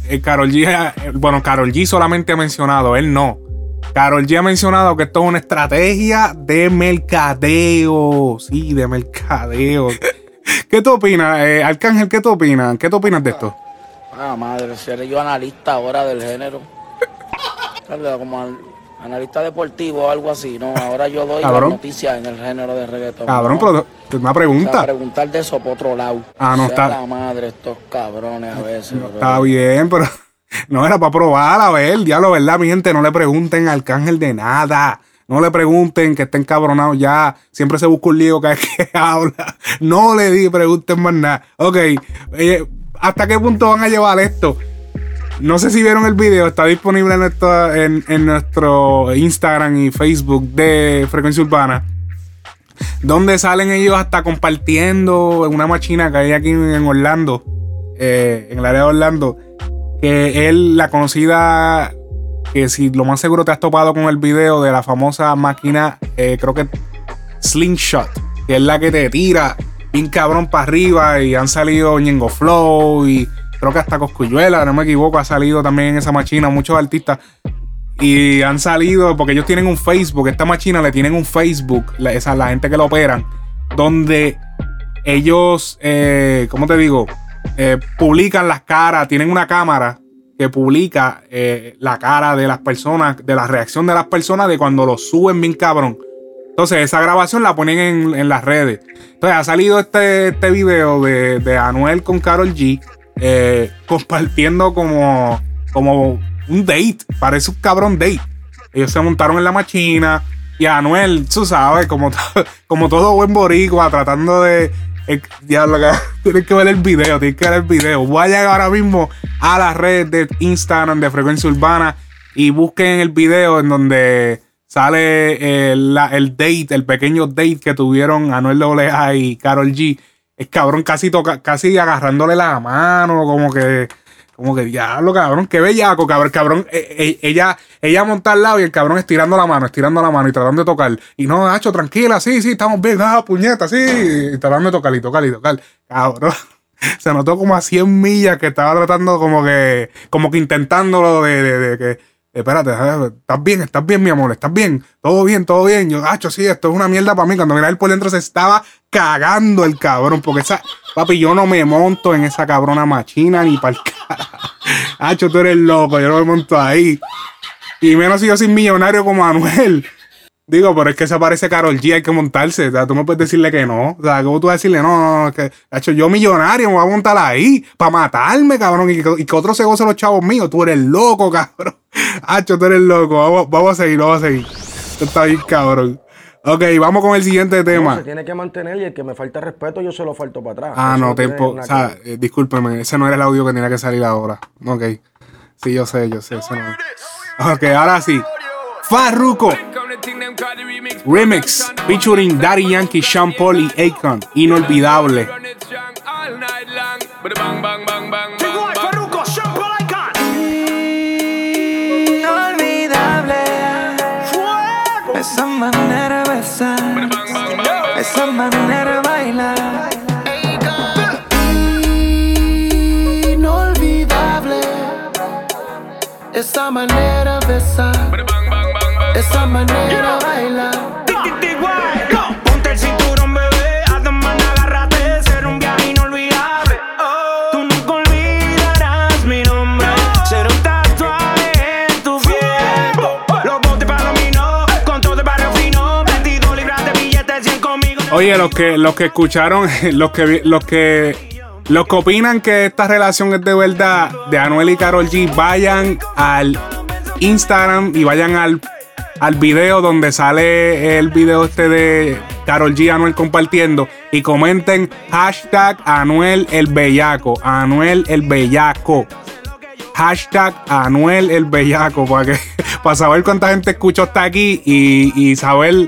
eh, Carol G, eh, bueno, Carol G solamente ha mencionado, él no. Carol G ha mencionado que esto es una estrategia de mercadeo. Sí, de mercadeo. ¿Qué tú opinas, eh, Arcángel? ¿Qué tú opinas? ¿Qué tú opinas de esto? Ah, madre, seré yo analista ahora del género. Como analista deportivo o algo así, ¿no? Ahora yo doy noticias en el género de reggaetón. Cabrón, ¿no? pero una O sea, pregunta. preguntar de eso por otro lado. Ah, no, Sea está- la madre, estos cabrones a veces. Está bien, pero no era para probar, a ver, diablo, ¿verdad? Mi gente, no le pregunten al Arcángel de nada. No le pregunten que estén cabronados ya. Siempre se busca un lío cada vez que habla. No le di, pregunten más nada. Ok, eh, ¿hasta qué punto van a llevar esto? No sé si vieron el video, está disponible en en nuestro Instagram y Facebook de Frecuencia Urbana. Donde salen ellos hasta compartiendo en una machina que hay aquí en Orlando, eh, en el área de Orlando, que él, la conocida, que si lo más seguro te has topado con el video de la famosa máquina, eh, creo que Slingshot, que es la que te tira bien cabrón para arriba y han salido Ñengo Flow y creo que hasta Coscuyuela, no me equivoco, ha salido también en esa máquina muchos artistas y han salido porque ellos tienen un Facebook, esta máquina le tienen un Facebook, la, esa, la gente que lo operan, donde ellos, eh, ¿cómo te digo? Eh, publican las caras, tienen una cámara que publica eh, la cara de las personas, de la reacción de las personas de cuando lo suben bien cabrón. Entonces, esa grabación la ponen en, en las redes. Entonces, ha salido este, este video de, de Anuel con Carol G. eh, compartiendo como, como un date. Parece un cabrón date. Ellos se montaron en la machina. Y Anuel, tú sabes, como, como todo buen boricua, tratando de. eh, diablo, tienes que ver el video, tienes que ver el video. Vayan ahora mismo a la red de Instagram de Frecuencia Urbana y busquen el video en donde sale el, la- el date, el pequeño date que tuvieron Anuel AA y Carol G. Es cabrón casi toca, casi agarrándole la mano, como que, como que diablo, cabrón, qué bellaco, cabrón, cabrón. eh, eh, ella, ella monta al lado y el cabrón estirando la mano, estirando la mano y tratando de tocar. Y no, Nacho, tranquila, sí, sí, estamos bien, ah, puñeta, sí, y tratando de tocar y tocar y tocar. Cabrón. Se notó como a 100 millas que estaba tratando como que, como que intentándolo de, de, de que, espérate, eh, estás bien, estás bien, mi amor, estás bien, todo bien, todo bien. Yo, Nacho, sí, esto es una mierda para mí. Cuando mira él por dentro se estaba cagando el cabrón, porque esa, papi, yo no me monto en esa cabrona machina ni para el carajo. Nacho, tú eres loco, yo no me monto ahí. Y menos si yo soy millonario como Anuel. Digo, pero es que se parece Carol G, hay que montarse. O sea, tú no puedes decirle que no. O sea, ¿cómo tú vas a decirle no? No, no, que, hecho, yo millonario me voy a montar ahí para matarme, cabrón. Y que, y otro se goce los chavos míos. Tú eres loco, cabrón. Hacho, tú eres loco. Vamos, vamos a seguir, vamos a seguir. Esto está bien, cabrón. Ok, vamos con el siguiente No, tema. se tiene que mantener y el que me falta respeto, yo se lo falto para atrás. Ah, Eso no, tiempo. O sea, eh, discúlpeme, ese no era el audio que tenía que salir ahora. Ok. Sí, yo sé, yo sé. Ese no. Ok, ahora sí. Farruko. Remix featuring Daddy Yankee, Sean Paul y Akon. Inolvidable. Inolvidable. Esa manera de besar. Esa manera de bailar. Inolvidable. Esa manera de besar. Esa manera de bailar. Oye, los que, los que escucharon, los que, los que, los que opinan que esta relación es de verdad de Anuel y Carol G, vayan al Instagram y vayan al, al video donde sale el video este de Carol G y Anuel compartiendo y comenten hashtag Anuel el Bellaco, Anuel el Bellaco. Hashtag Anuel el Bellaco para, que, para saber cuánta gente escuchó hasta aquí y, y saber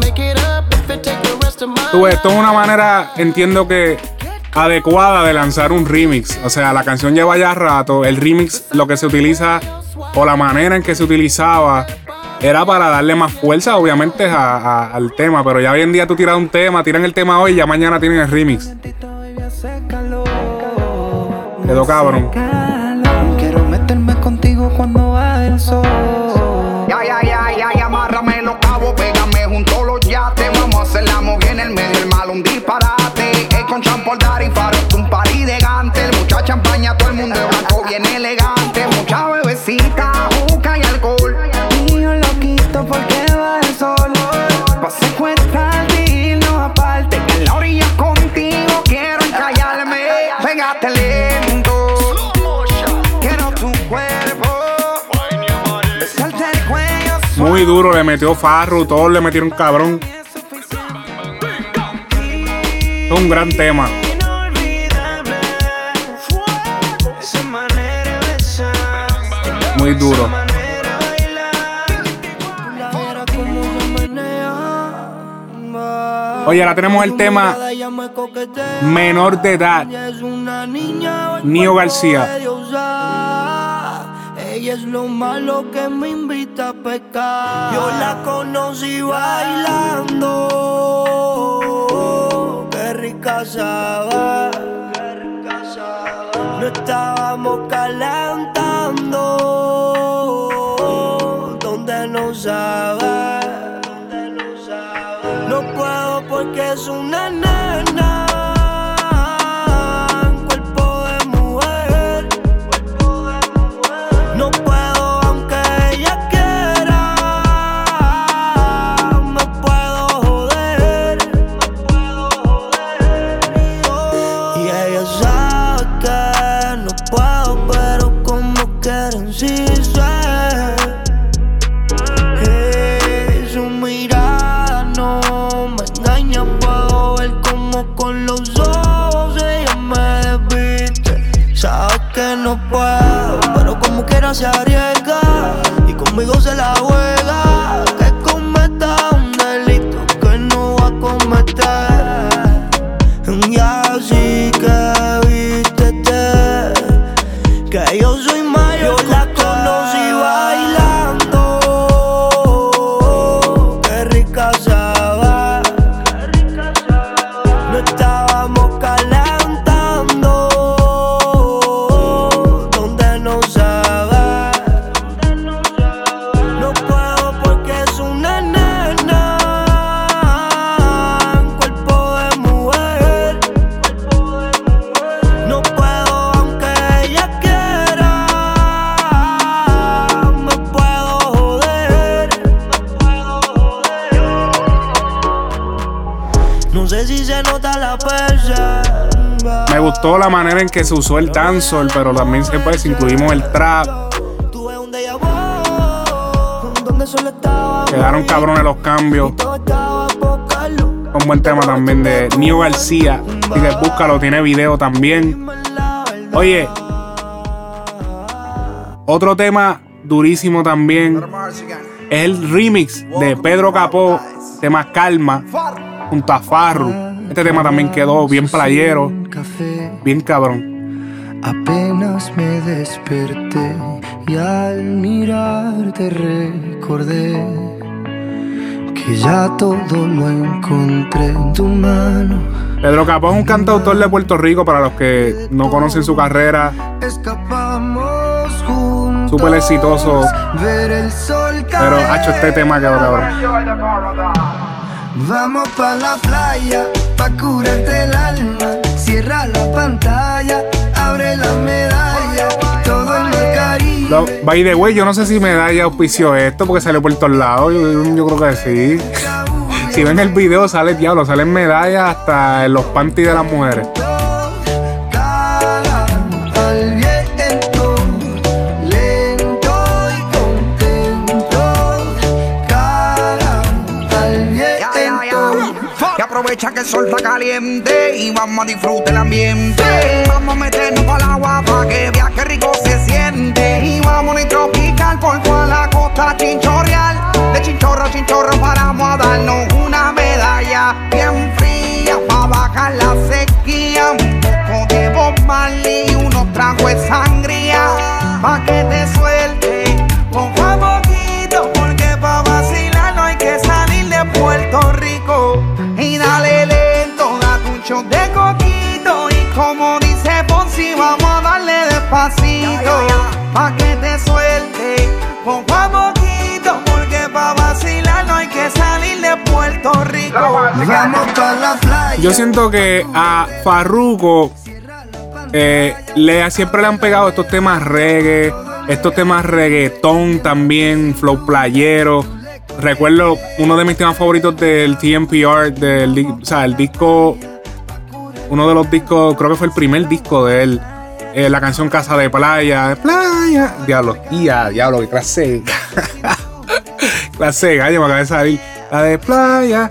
make it up if it take the rest of my Tú ves, esto es una manera, entiendo que adecuada de lanzar un remix. O sea, la canción lleva ya rato. El remix, lo que se utiliza o la manera en que se utilizaba era para darle más fuerza, obviamente, a- a- al tema. Pero ya hoy en día tú tiras un tema, tiran el tema hoy y ya mañana tienen el remix. Quedó cabrón. Quiero meterme contigo cuando va el sol Ya, ya, ya, ya, ya, amárrame los cabos, pégame junto a los yates. Vamos a hacer la movida en el medio, el mal un disparate. Es con champol dar y faro, un party de gante. Mucha champaña, todo el mundo de blanco, bien elegante. Muy duro, le metió Farru, todos le metieron cabrón. Es un gran tema. Muy duro. Oye, ahora tenemos el tema menor de edad. Nio García. Ella es lo malo que me invita a pecar. Yo la conocí bailando. Qué rica sabe. No estábamos calentando. Donde no sabe. No puedo porque es una nena. Que se usó el dancehall, pero también se pues incluimos el trap. Quedaron cabrones los cambios. Un buen tema también de Nio García. Así que búscalo, tiene video también. Oye, otro tema durísimo también es el remix de Pedro Capó, tema Calma, junto a Farru. Este tema también quedó bien playero, bien cabrón. Apenas me desperté y al mirarte recordé que ya todo lo encontré en tu mano. Pedro Capó es un cantautor de Puerto Rico para los que no conocen su carrera. Escapamos juntos. Súper exitoso. Ver el sol Pero ha hecho este tema quedó cabrón. Vamos pa' la playa, pa' curarte el alma. Cierra la pantalla, abre la medalla, todo el mar Caribe. By the way, yo no sé si Medalla auspició esto porque salió por todos lados. Yo, yo creo que sí. Si ven el video, sale diablo, salen medallas hasta en los panties de las mujeres. Que el sol está caliente y vamos a disfrutar el ambiente. Vamos a meternos para el agua para que vea que rico se siente. Y vamos a tropical por toda la costa chinchorreal. De chinchorro a chinchorro paramos a darnos una medalla bien fría para bajar la sequía. Un poco de y unos tragos de sangría pa' que te suelte poco a shot de coquito. Y como dice Ponzi, vamos a darle despacito. Pa' que te suelte poco a poquito. Porque pa' vacilar no hay que salir de Puerto Rico. Vamos pa' la playa. Yo siento que a Farruko eh, le, siempre le han pegado estos temas reggae, estos temas reggaetón también, flow playero. Recuerdo uno de mis temas favoritos del TMPR, del, o sea, el disco, uno de los discos, creo que fue el primer disco de él. eh, la canción Casa de Playa, Playa, diablo, y a diablo, que clase, clase gallo me acaba de salir. La de Playa,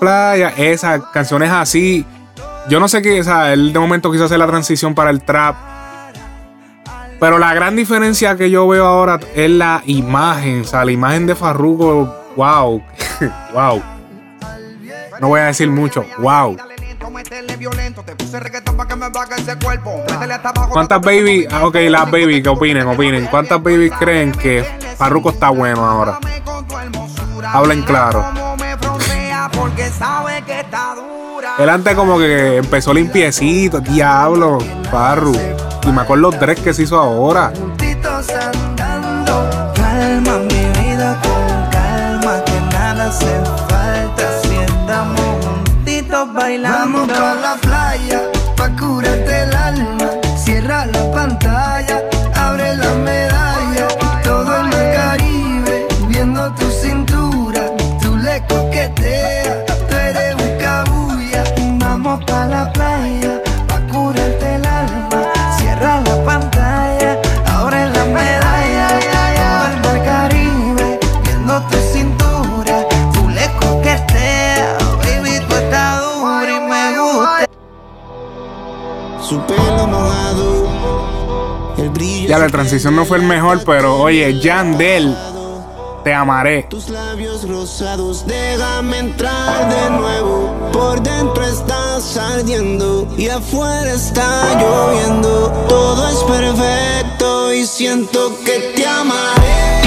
Playa, esa canción es así. Yo no sé qué, o sea, él de momento quiso hacer la transición para el trap. Pero la gran diferencia que yo veo ahora es la imagen, o sea, la imagen de Farruko, wow, wow. No voy a decir mucho, wow. ¿Cuántas baby, ah, ok, las baby, que opinen, opinen. ¿Cuántas baby creen que Farruko está bueno ahora? Hablen claro. Él antes como que empezó limpiecito, diablo, Farru. Y me acuerdo los tres que se hizo ahora. Ya la transición no fue el mejor, pero oye, Yandel, te amaré. Tus labios rosados, déjame entrar de nuevo. Por dentro estás ardiendo y afuera está lloviendo. Todo es perfecto y siento que te amaré.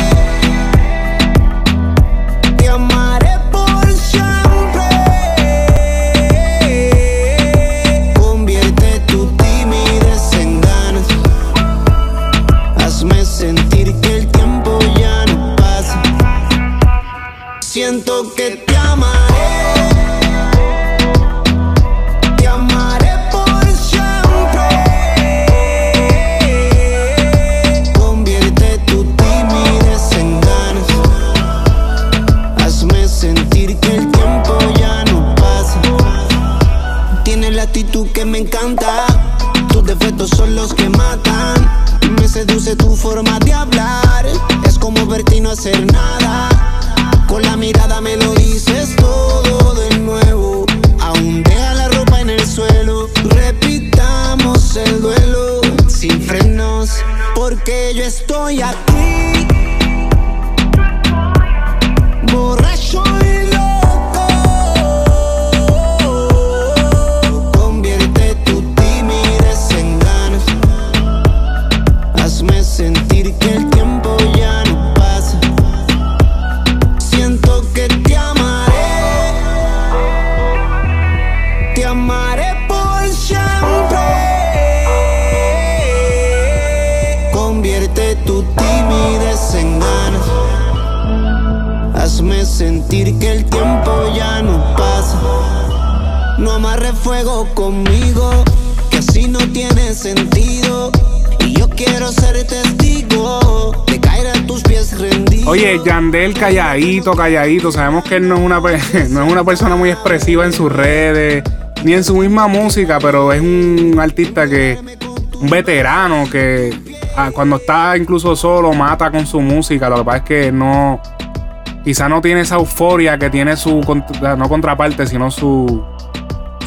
Que el tiempo ya no pasa. No amarre fuego conmigo, que así no tiene sentido. Y yo quiero ser testigo de caer a tus pies rendido. Oye, Yandel calladito, calladito. Sabemos que él no es, una, no es una persona muy expresiva en sus redes, ni en su misma música, pero es un artista que, un veterano que ah, cuando está incluso solo mata con su música. Lo que pasa es que no, quizá no tiene esa euforia que tiene su, no contraparte, sino su,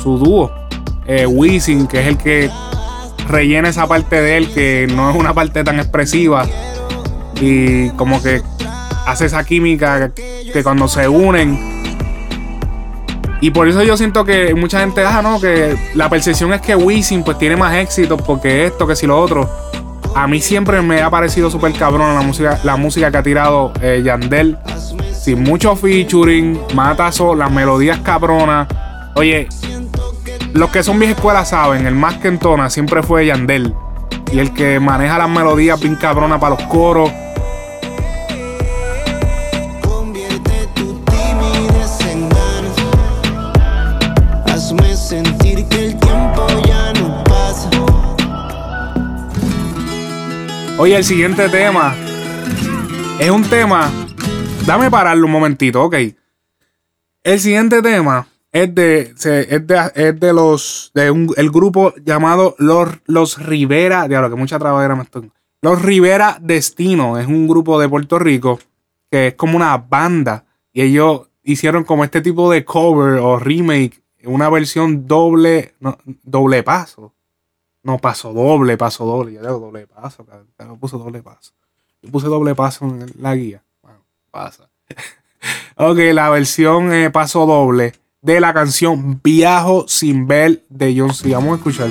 su dúo, eh, Wisin, que es el que rellena esa parte de él que no es una parte tan expresiva y como que hace esa química que cuando se unen. Y por eso yo siento que mucha gente ah no que la percepción es que Wisin pues tiene más éxito porque esto que si lo otro a mí siempre me ha parecido súper cabrón la música la música que ha tirado eh, Yandel sin mucho featuring mata so- las melodías cabronas oye los que son vieja escuela saben, el más que entona siempre fue Yandel. Y el que maneja las melodías bien cabrona para los coros. Oye, el siguiente tema es un tema. Dame pararlo un momentito, ok. El siguiente tema es de, es de, es de los de un- el grupo llamado Los, los Rivera. Diablo, que mucha trabajera me estoy. Los Rivera Destino es un grupo de Puerto Rico que es como una banda. Y ellos hicieron como este tipo de cover o remake, una versión doble, no, doble paso. No, paso doble, paso doble. Yo digo doble paso. No puse doble paso. Yo puse doble paso en la guía. Pasa. ok, la versión eh, paso doble de la canción Viajo sin ver de John C. Vamos a escuchar.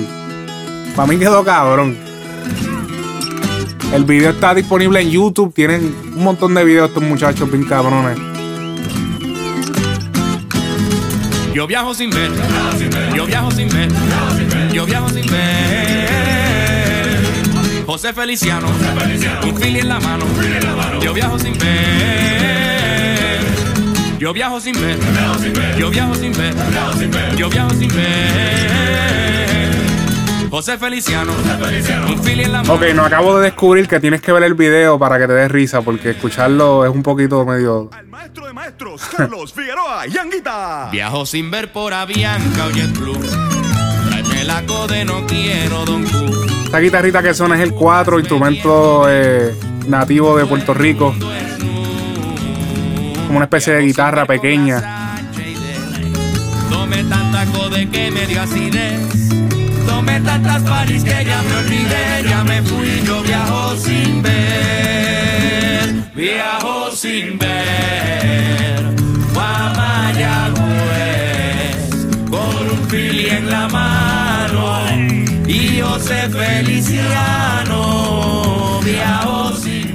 Para mí quedó cabrón. El video está disponible en YouTube. Tienen un montón de videos estos muchachos bien cabrones. Yo viajo sin ver, yo viajo sin ver, yo viajo sin ver. José Feliciano, un fili en la mano, yo viajo sin ver. Yo viajo sin ver, yo viajo sin ver, yo viajo sin ver. José Feliciano, un fili en la mano. Ok, no acabo de descubrir que tienes que ver el video para que te des risa, porque escucharlo es un poquito medio. Carlos Figueroa, Yanguita. Viajo sin ver por Avianca o JetBlue. Tráeme la code, no quiero Don Q. Esta guitarrita que suena es el 4, instrumento eh, nativo de Puerto Rico. Como una especie de guitarra pequeña. Tomé tanta code que me dio acidez. Tomé tantas paris que ya me olvidé. Ya me fui, yo viajo sin ver. Viajo sin ver. José Feliciano.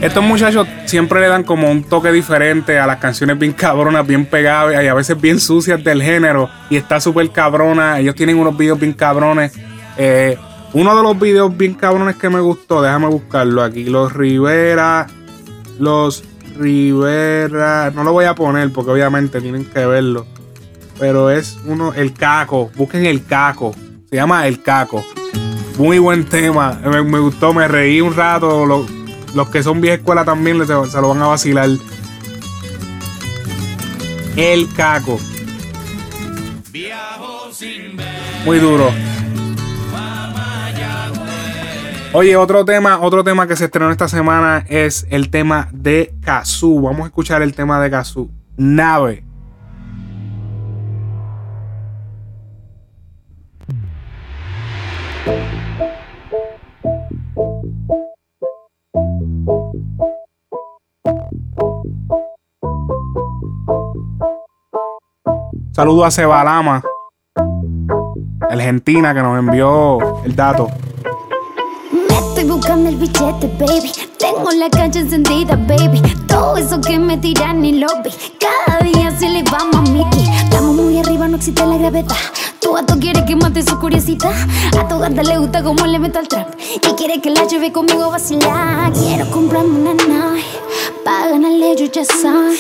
Estos muchachos siempre le dan como un toque diferente a las canciones bien cabronas, bien pegadas y a veces bien sucias del género. Y está súper cabrona. Ellos tienen unos videos bien cabrones. Eh, uno de los videos bien cabrones que me gustó, déjame buscarlo aquí. Los Rivera. Los Rivera. No lo voy a poner porque obviamente tienen que verlo. Pero es uno, el caco. Busquen el caco. Se llama El Caco. Muy buen tema. Me, gustó, me reí un rato. Lo- los que son vieja escuela también se, lo van a vacilar. El Caco. Muy duro. Oye, otro tema, otro tema que se estrenó esta semana es el tema de Kazoo. Vamos a escuchar el tema de Kazoo. Nave. Saludo a Sebalama, Argentina, que nos envió el dato. Buscando el billete, baby. Tengo la calle encendida, baby. Todo eso que me tiran ni lo vi. Cada día se le va a Mickey. Estamos muy arriba, no existe la gravedad. Tu gato quiere que mate su curiosidad. A tu gata le gusta cómo le meto al trap. Y quiere que la lleve conmigo a vacilar. Quiero comprarme una nave. Pa' ganarle, yo ya sabe.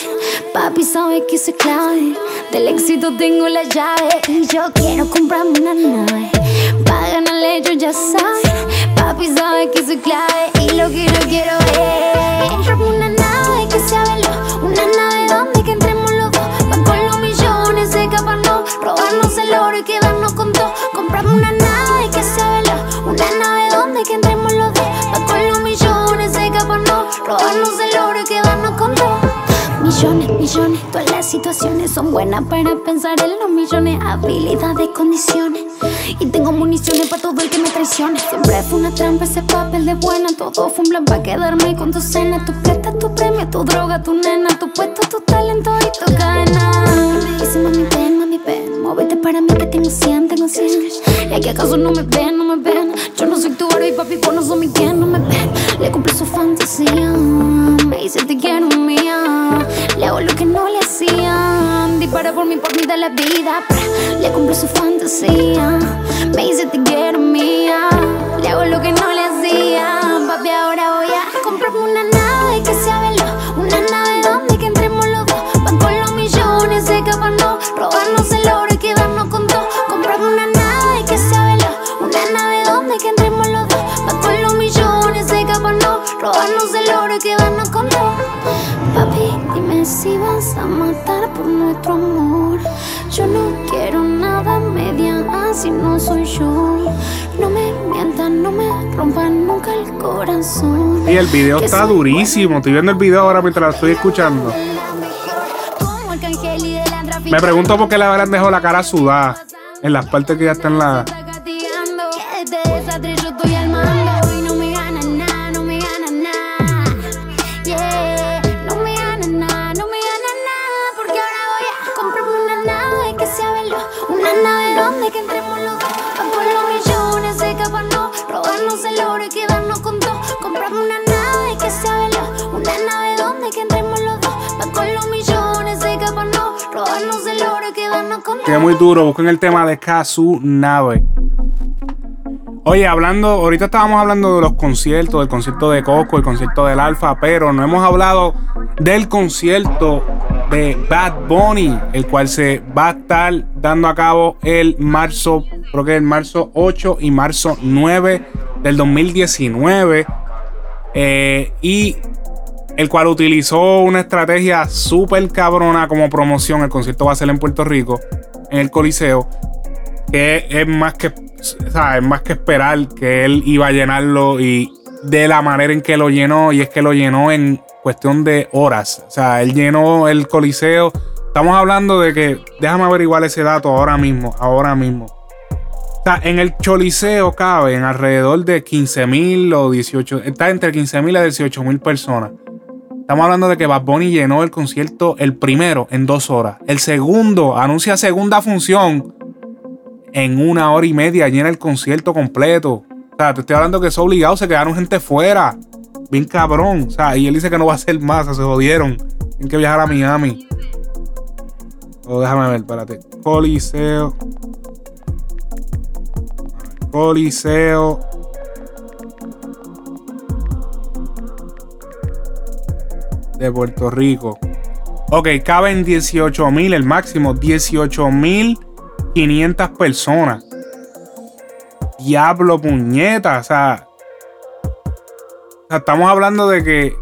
Papi sabe que se clave. Del éxito tengo la llave y yo quiero comprarme una nave. Para ganarle yo ya sabe, papi sabe que soy clave y lo que yo quiero es comprarme una nave que sea veloz, una nave donde que entremos los dos. Van con los millones no robarnos el oro y quedarnos con todo. Comprarme una nave que sea veloz, una nave donde que entremos los dos. Van con los millones no robarnos el oro y quedarnos con todo. Millones, millones, todas las situaciones son buenas para pensar en los millones. Habilidades, condiciones. Y tengo municiones para todo el que me traicione. Siempre fue una trampa ese papel de buena. Todo fue un plan para quedarme con tu cena. Tu plata, tu premio, tu droga, tu nena. Tu puesto, tu talento y tu cadena. Móvete para mí que tengo 100, tengo 100. Y aquí acaso no me ven, no me ven. Yo no soy tu y papi, vos no sos mi quien, no me ven. Le cumplí su fantasía. Me dice, te quiero mía. Le hago lo que no le hacían. Dispara por mí, por mí de la vida. Le cumplo su fantasía. Me dice te quiero mía. Le hago lo que no le hacían. Papi, ahora voy a comprarme una nave si vas a matar por nuestro amor. Yo no quiero nada media así no soy yo. No me mientan, no me rompan nunca el corazón. Y el video está durísimo. Estoy viendo el video ahora mientras lo estoy escuchando. Me pregunto por qué le habrán dejado la cara sudada en las partes que ya están la. Que muy duro, busquen el tema de Kazu Nave. Oye, hablando, ahorita estábamos hablando de los conciertos, del concierto de Coco, el concierto del Alfa, pero no hemos hablado del concierto de Bad Bunny, el cual se va a estar dando a cabo el marzo, creo que el marzo 8 y marzo 9 del 2019. Eh, y el cual utilizó una estrategia súper cabrona como promoción. El concierto va a ser en Puerto Rico, en el Coliseo. Que es más que, es más que esperar que él iba a llenarlo y de la manera en que lo llenó. Y es que lo llenó en cuestión de horas. O sea, él llenó el coliseo. Estamos hablando de que, déjame averiguar ese dato ahora mismo, ahora mismo. O sea, en el Choliseo caben alrededor de 15 mil o 18, está entre 15 mil y 18 mil personas. Estamos hablando de que Bad Bunny llenó el concierto el primero en dos horas. El segundo anuncia segunda función en una hora y media, llena el concierto completo. O sea, te estoy hablando que es obligado, se quedaron gente fuera bien cabrón. O sea, y él dice que no va a hacer más, se jodieron. Tienen que viajar a Miami. Oh, déjame ver, espérate. Coliseo. Coliseo. De Puerto Rico. Ok, caben 18 mil, el máximo. 18 mil 500 personas. Diablo, puñeta. O sea, estamos hablando de que.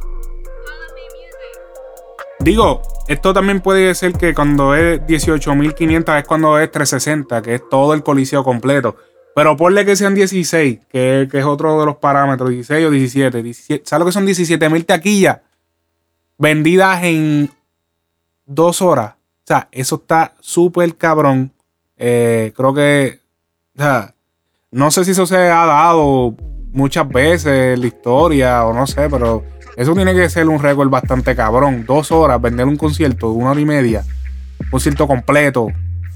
Digo, esto también puede ser que cuando es 18.500 es cuando es 360, que es todo el coliseo completo. Pero ponle que sean 16, que, es otro de los parámetros, 16 o 17. 17 ¿Sabes lo que son 17.000 taquillas vendidas en dos horas? O sea, eso está súper cabrón. Eh, creo que. O sea, no sé si eso se ha dado muchas veces en la historia, o no sé, pero eso tiene que ser un récord bastante cabrón. Dos horas, vender un concierto una hora y media, un concierto completo,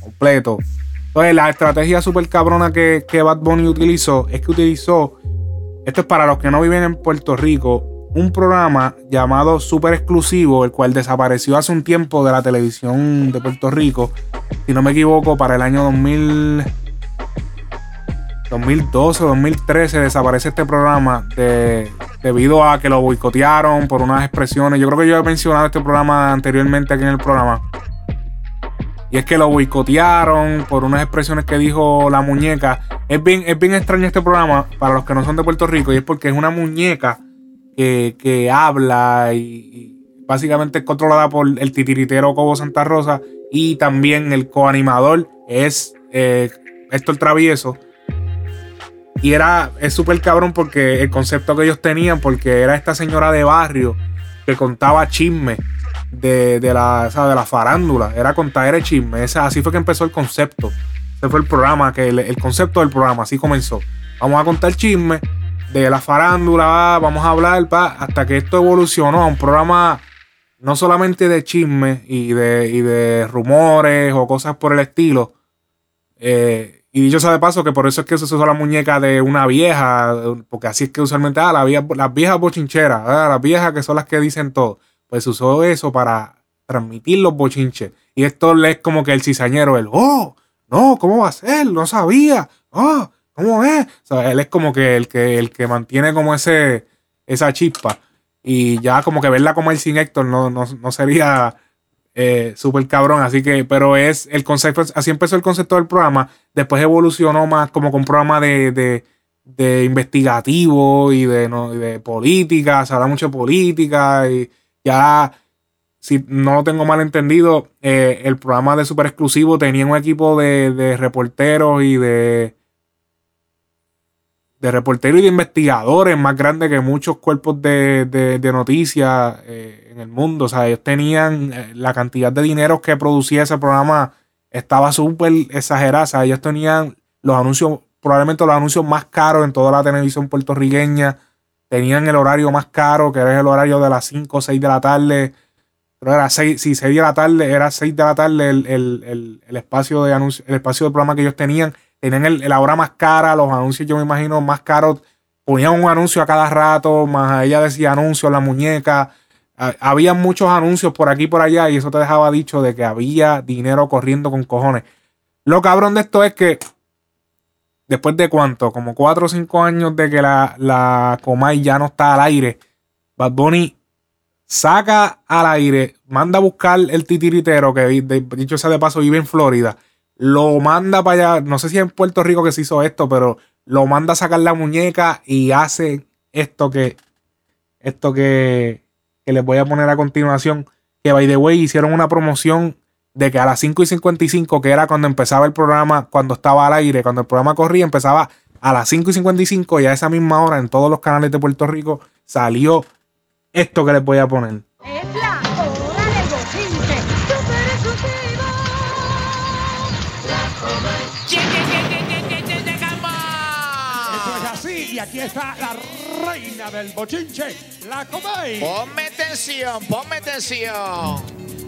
completo. Entonces, la estrategia súper cabrona que, que Bad Bunny utilizó es que utilizó, esto es para los que no viven en Puerto Rico, un programa llamado Super Exclusivo, el cual desapareció hace un tiempo de la televisión de Puerto Rico, si no me equivoco, para el año 2000. 2012, 2013 desaparece este programa debido a que lo boicotearon por unas expresiones. Yo creo que yo he mencionado este programa anteriormente aquí en el programa. Y es que lo boicotearon por unas expresiones que dijo la muñeca. Es bien, es bien extraño este programa para los que no son de Puerto Rico. Y es porque es una muñeca que, habla y, básicamente es controlada por el titiritero Cobo Santa Rosa. Y también el coanimador es eh, Héctor Travieso. Y era, es súper cabrón porque el concepto que ellos tenían, porque era esta señora de barrio que contaba chisme de, de la, de la farándula. Era contar el chisme. Así fue que empezó el concepto. Ese fue el programa, que el, el concepto del programa, así comenzó. Vamos a contar chisme de la farándula, va, vamos a hablar, pa, hasta que esto evolucionó a un programa no solamente de chisme y de, y de rumores o cosas por el estilo. Eh, y dicho sea de paso que por eso es que se usó la muñeca de una vieja, porque así es que usualmente, ah, la vieja- las viejas bochincheras, ah, las viejas que son las que dicen todo. Pues usó eso para transmitir los bochinches. Y esto es como que el cizañero, el, oh, no, ¿cómo va a ser? No sabía, oh, ¿cómo es? O sea, él es como que el que, el que mantiene como ese, esa chispa. Y ya como que verla como el sin Héctor no, no, no sería eh, súper cabrón. Así que, pero es el concepto, así empezó el concepto del programa. Después evolucionó más como con programa de, de, investigativo y de, no, de política. Se habla mucho de política y ya, si no tengo mal entendido, eh, el programa de super exclusivo tenía un equipo de, de reporteros y de de reporteros y de investigadores más grande que muchos cuerpos de, de- noticias eh, en el mundo. O sea, ellos tenían eh, la cantidad de dinero que producía ese programa estaba súper exagerada. O sea, ellos tenían los anuncios, probablemente los anuncios más caros en toda la televisión puertorriqueña. Tenían el horario más caro, que era el horario de las 5 o 6 de la tarde. Pero era 6, sí, 6 de la tarde, era 6 de la tarde el, el- el- el espacio de anuncio, el espacio de programa que ellos tenían. Tenían el- la hora más cara, los anuncios, yo me imagino, más caros. Ponían un anuncio a cada rato, más ella decía anuncio, la muñeca. Ha- Había muchos anuncios por aquí y por allá, y eso te dejaba dicho de que había dinero corriendo con cojones. Lo cabrón de esto es que después de cuánto, como 4 o 5 años de que la, la Comay ya no está al aire, Bad Bunny saca al aire, manda a buscar el titiritero, que dicho sea de paso vive en Florida, lo manda para allá, no sé si en Puerto Rico que se hizo esto, pero lo manda a sacar la muñeca y hace esto que, esto que, que les voy a poner a continuación, que by the way hicieron una promoción de que a las 5 y 55, que era cuando empezaba el programa, cuando estaba al aire, cuando el programa corría, empezaba a las 5 y 55 y a esa misma hora en todos los canales de Puerto Rico salió esto que les voy a poner. Está la reina del bochinche, la Comay. Ponme atención, ponme atención.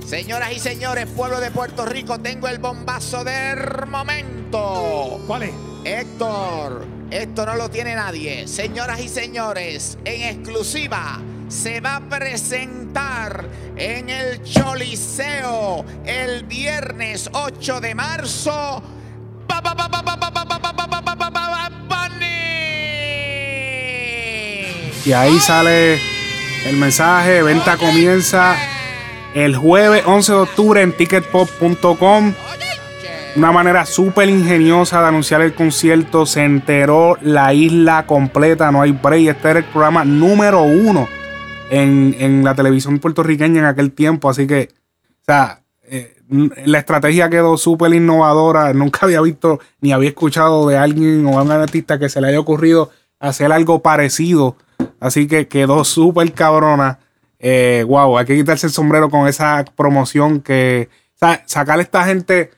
Señoras y señores, pueblo de Puerto Rico, tengo el bombazo del momento. ¿Cuál es? Héctor, esto no lo tiene nadie. Señoras y señores, en exclusiva se va a presentar en el Choliseo el viernes 8 de marzo. Y ahí sale el mensaje. Venta comienza el jueves 11 de octubre en ticketpop.com. Una manera súper ingeniosa de anunciar el concierto. Se enteró la isla completa. No hay break. Este era el programa número uno en, en la televisión puertorriqueña en aquel tiempo. Así que, o sea, eh, la estrategia quedó súper innovadora. Nunca había visto ni había escuchado de alguien o a un artista que se le haya ocurrido hacer algo parecido. Así que quedó súper cabrona. Eh, wow, hay que quitarse el sombrero con esa promoción que. O sea, sacar a esta gente.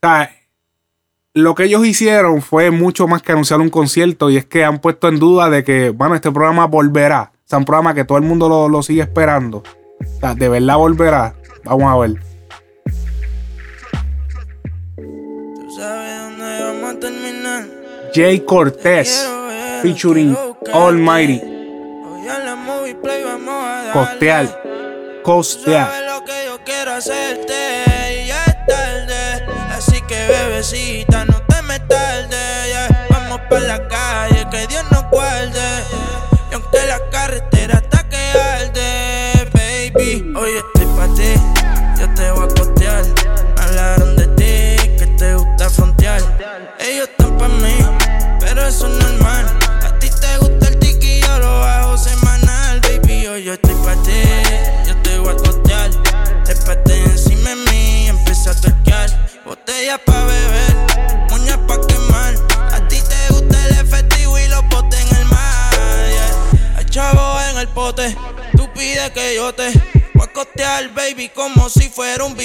O sea, lo que ellos hicieron fue mucho más que anunciar un concierto. Y es que han puesto en duda de que, bueno, este programa volverá. O sea, un programa que todo el mundo lo, lo sigue esperando. O sea, de verdad volverá. Vamos a ver. Jay Cortez featuring Almighty. Costear. Costear. Lo que yo quiero hacerte y ya es tarde. Así que bebecita, no te me tarde. yeah. Vamos pa' la calle, que Dios nos guarde. Y aunque la carretera está que arde, baby. Hoy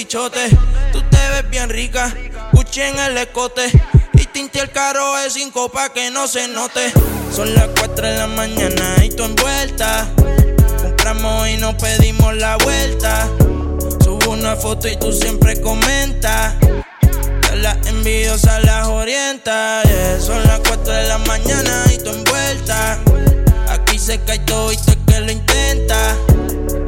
Tú te ves bien rica, Gucci en el escote. Y tinte el carro de cinco pa' que no se note. Son las 4 de la mañana y tú envuelta. Compramos y nos pedimos la vuelta. Subo una foto y tú siempre comentas. Que las envidiosas las orienta. Son las 4 de la mañana y tú envuelta. Aquí se cae todo y tú que lo intenta.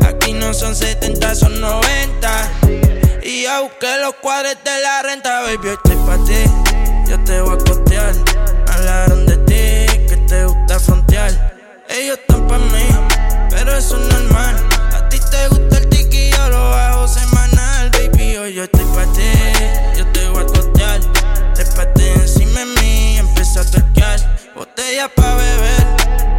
Aquí no son 70, son 90. Y ya busqué los cuadres de la renta, baby. Yo estoy pa' ti, yo te voy a costear. Hablaron de ti, que te gusta frontear. Ellos están pa' mí, pero eso es normal. A ti te gusta el tiki, yo lo hago semanal, baby. Hoy yo estoy pa' ti, yo te voy a costear. Trépate encima de mí, empieza a toquear. Botella pa' beber,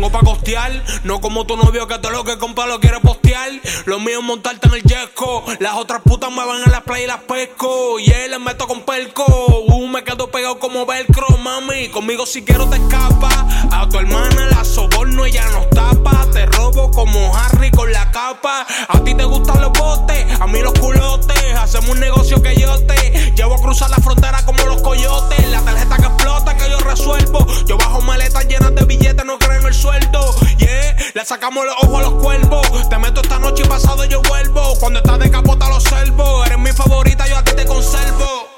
tengo pa' costear, no como tu novio que todo lo que compra lo quiere postear. Lo mío es montarte en el yesco. Las otras putas me van a la playa y las pesco. Y él les meto con pelco. Uh, me quedo pegado como velcro, mami. Conmigo si quiero te escapa. A tu hermana la soborno, ella nos tapa. Te robo como Harry con la capa. A ti te gustan los botes, a mí los culotes. Hacemos un negocio que yo te llevo a cruzar la frontera como los coyotes. La tarjeta que explota que yo resuelvo. Yo bajo maletas llenas de billetes, no creo en el sueldo. Yeah, le sacamos los ojos a los cuervos. Te meto esta noche y pasado yo vuelvo. Cuando estás de capota los servo. Eres mi favorita, yo a ti te conservo.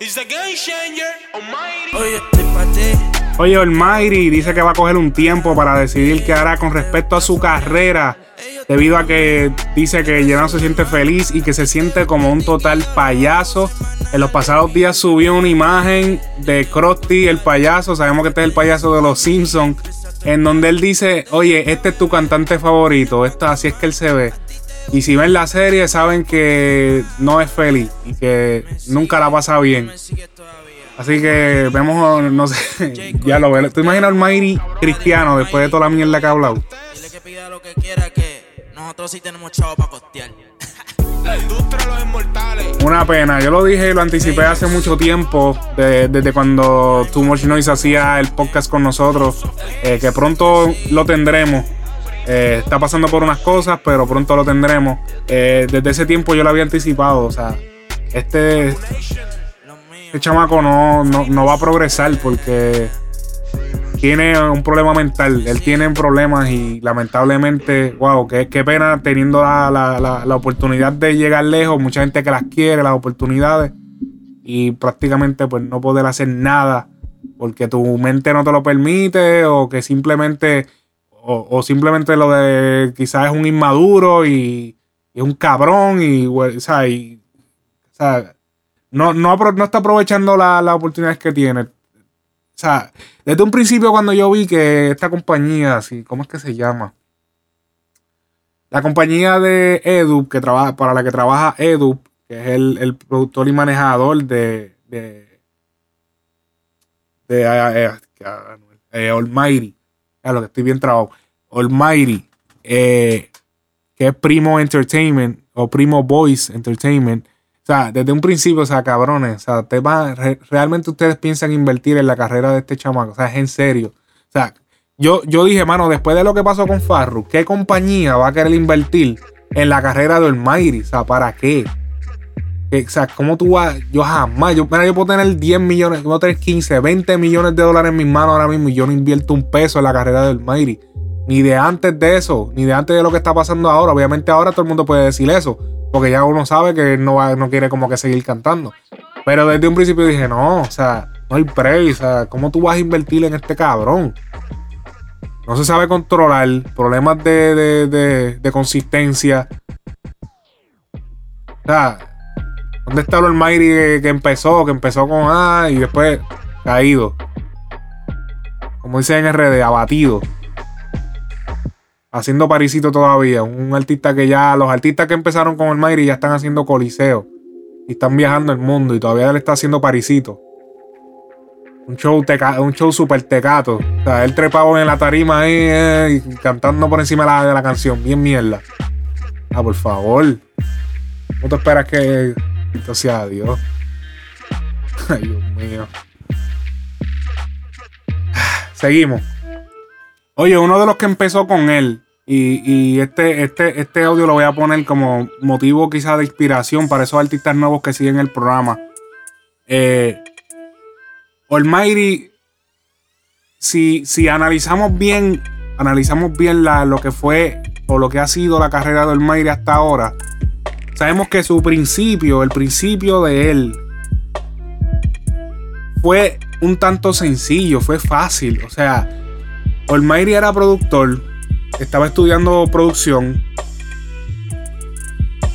It's the game changer, almighty. Hoy estoy pa' ti. Oye, Almighty dice que va a coger un tiempo para decidir qué hará con respecto a su carrera. Debido a que dice que ya no se siente feliz y que se siente como un total payaso. En los pasados días subió una imagen de Krusty, el payaso. Sabemos que este es el payaso de los Simpsons. En donde él dice, oye, este es tu cantante favorito. Esto, así es que él se ve. Y si ven la serie, saben que no es feliz y que nunca la pasa bien. Así que vemos, no sé, ya lo veo. ¿Tú imaginas al Mighty cristiano después de toda la mierda que ha hablado? Que pida lo que quiera, que nosotros sí tenemos chavo para costear. La industria de los inmortales. Una pena, yo lo dije y lo anticipé hace mucho tiempo, de- desde cuando Too Much Noise hacía el podcast con nosotros, eh, que pronto lo tendremos. Eh, está pasando por unas cosas, pero pronto lo tendremos. Eh, desde ese tiempo yo lo había anticipado, o sea, este, este chamaco no, no, no va a progresar porque tiene un problema mental. Él tiene problemas y lamentablemente, wow, qué, qué pena teniendo la, la- la- la oportunidad de llegar lejos. Mucha gente que las quiere, las oportunidades, y prácticamente pues no poder hacer nada porque tu mente no te lo permite o que simplemente, o, o simplemente lo de quizás es un inmaduro y, y es un cabrón y, o sea, y- o sea, no, no, no está aprovechando la- las oportunidades que tiene. O sea, desde un principio cuando yo vi que esta compañía, así, ¿cómo es que se llama? La compañía de Edu, que trabaja, para la que trabaja Edu, que es el, el productor y manejador de, de, de eh, eh, eh, Almighty. Ya lo que estoy bien trabado. Almighty, eh, que es Primo Entertainment o Primo Voice Entertainment. O sea, desde un principio, o sea, cabrones, o sea, te va- re- realmente ustedes piensan invertir en la carrera de este chamaco, o sea, es en serio. O sea, yo, yo dije, mano, después de lo que pasó con Farru, ¿qué compañía va a querer invertir en la carrera de Almighty? O sea, ¿para qué? Que, O sea, ¿cómo tú vas? Yo jamás, yo, mira, yo puedo tener 10 millones, puedo tener 15, 20 millones de dólares en mis manos ahora mismo y yo no invierto un peso en la carrera de Almighty. Ni de antes de eso, ni de antes de lo que está pasando ahora. Obviamente ahora todo el mundo puede decir eso, porque ya uno sabe que no, va, no quiere como que seguir cantando. Pero desde un principio dije, no, o sea, no hay break, o sea, ¿cómo tú vas a invertir en este cabrón? No se sabe controlar, problemas de, de, de- consistencia. O sea, ¿dónde está el Almighty que, que empezó? Que empezó con A y después caído. Como dicen en RD, abatido. Haciendo parisito todavía. Un artista que ya, los artistas que empezaron con el Almighty ya están haciendo coliseo. Y están viajando el mundo y todavía él está haciendo parisito. Un show, teca- un show super tecato. O sea, él trepado en la tarima ahí eh, y cantando por encima de la, canción. Bien mierda. Ah, por favor. ¿Cómo te esperas que sea Dios? Ay, Dios mío. seguimos. Oye, uno de los que empezó con él, y, este, este, este audio lo voy a poner como motivo quizás de inspiración para esos artistas nuevos que siguen el programa. Eh, Almighty, si, si analizamos bien, analizamos bien lo que fue o lo que ha sido la carrera de Almighty hasta ahora, sabemos que su principio, el principio de él, fue un tanto sencillo, fue fácil. O sea, Almighty era productor, estaba estudiando producción.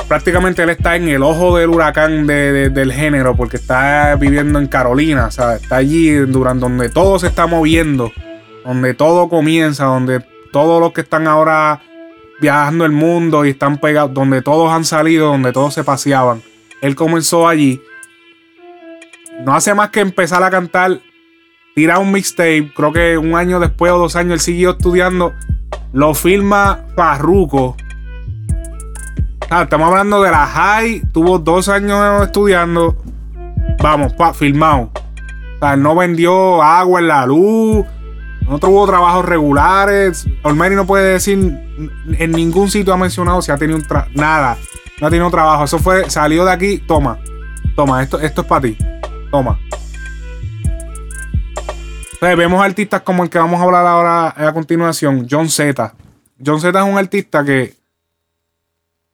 Prácticamente él está en el ojo del huracán de- de- del género porque está viviendo en Carolina, o sea, está allí durante donde todo se está moviendo, donde todo comienza, donde todos los que están ahora viajando el mundo y están pegados, donde todos han salido, donde todos se paseaban. Él comenzó allí. No hace más que empezar a cantar, tira un mixtape, creo que un año después o dos años él siguió estudiando, lo filma Farruko. Ah, estamos hablando de la high, tuvo dos años estudiando, vamos, pa, filmado. O sea, no vendió agua en la luz, no tuvo trabajos regulares. Olmeri no puede decir, en ningún sitio ha mencionado si ha tenido un nada, no ha tenido trabajo. Eso fue, salió de aquí, toma, toma, esto, esto es para ti, toma. Entonces, vemos artistas como el que vamos a hablar ahora a continuación, John Z. John Z es un artista que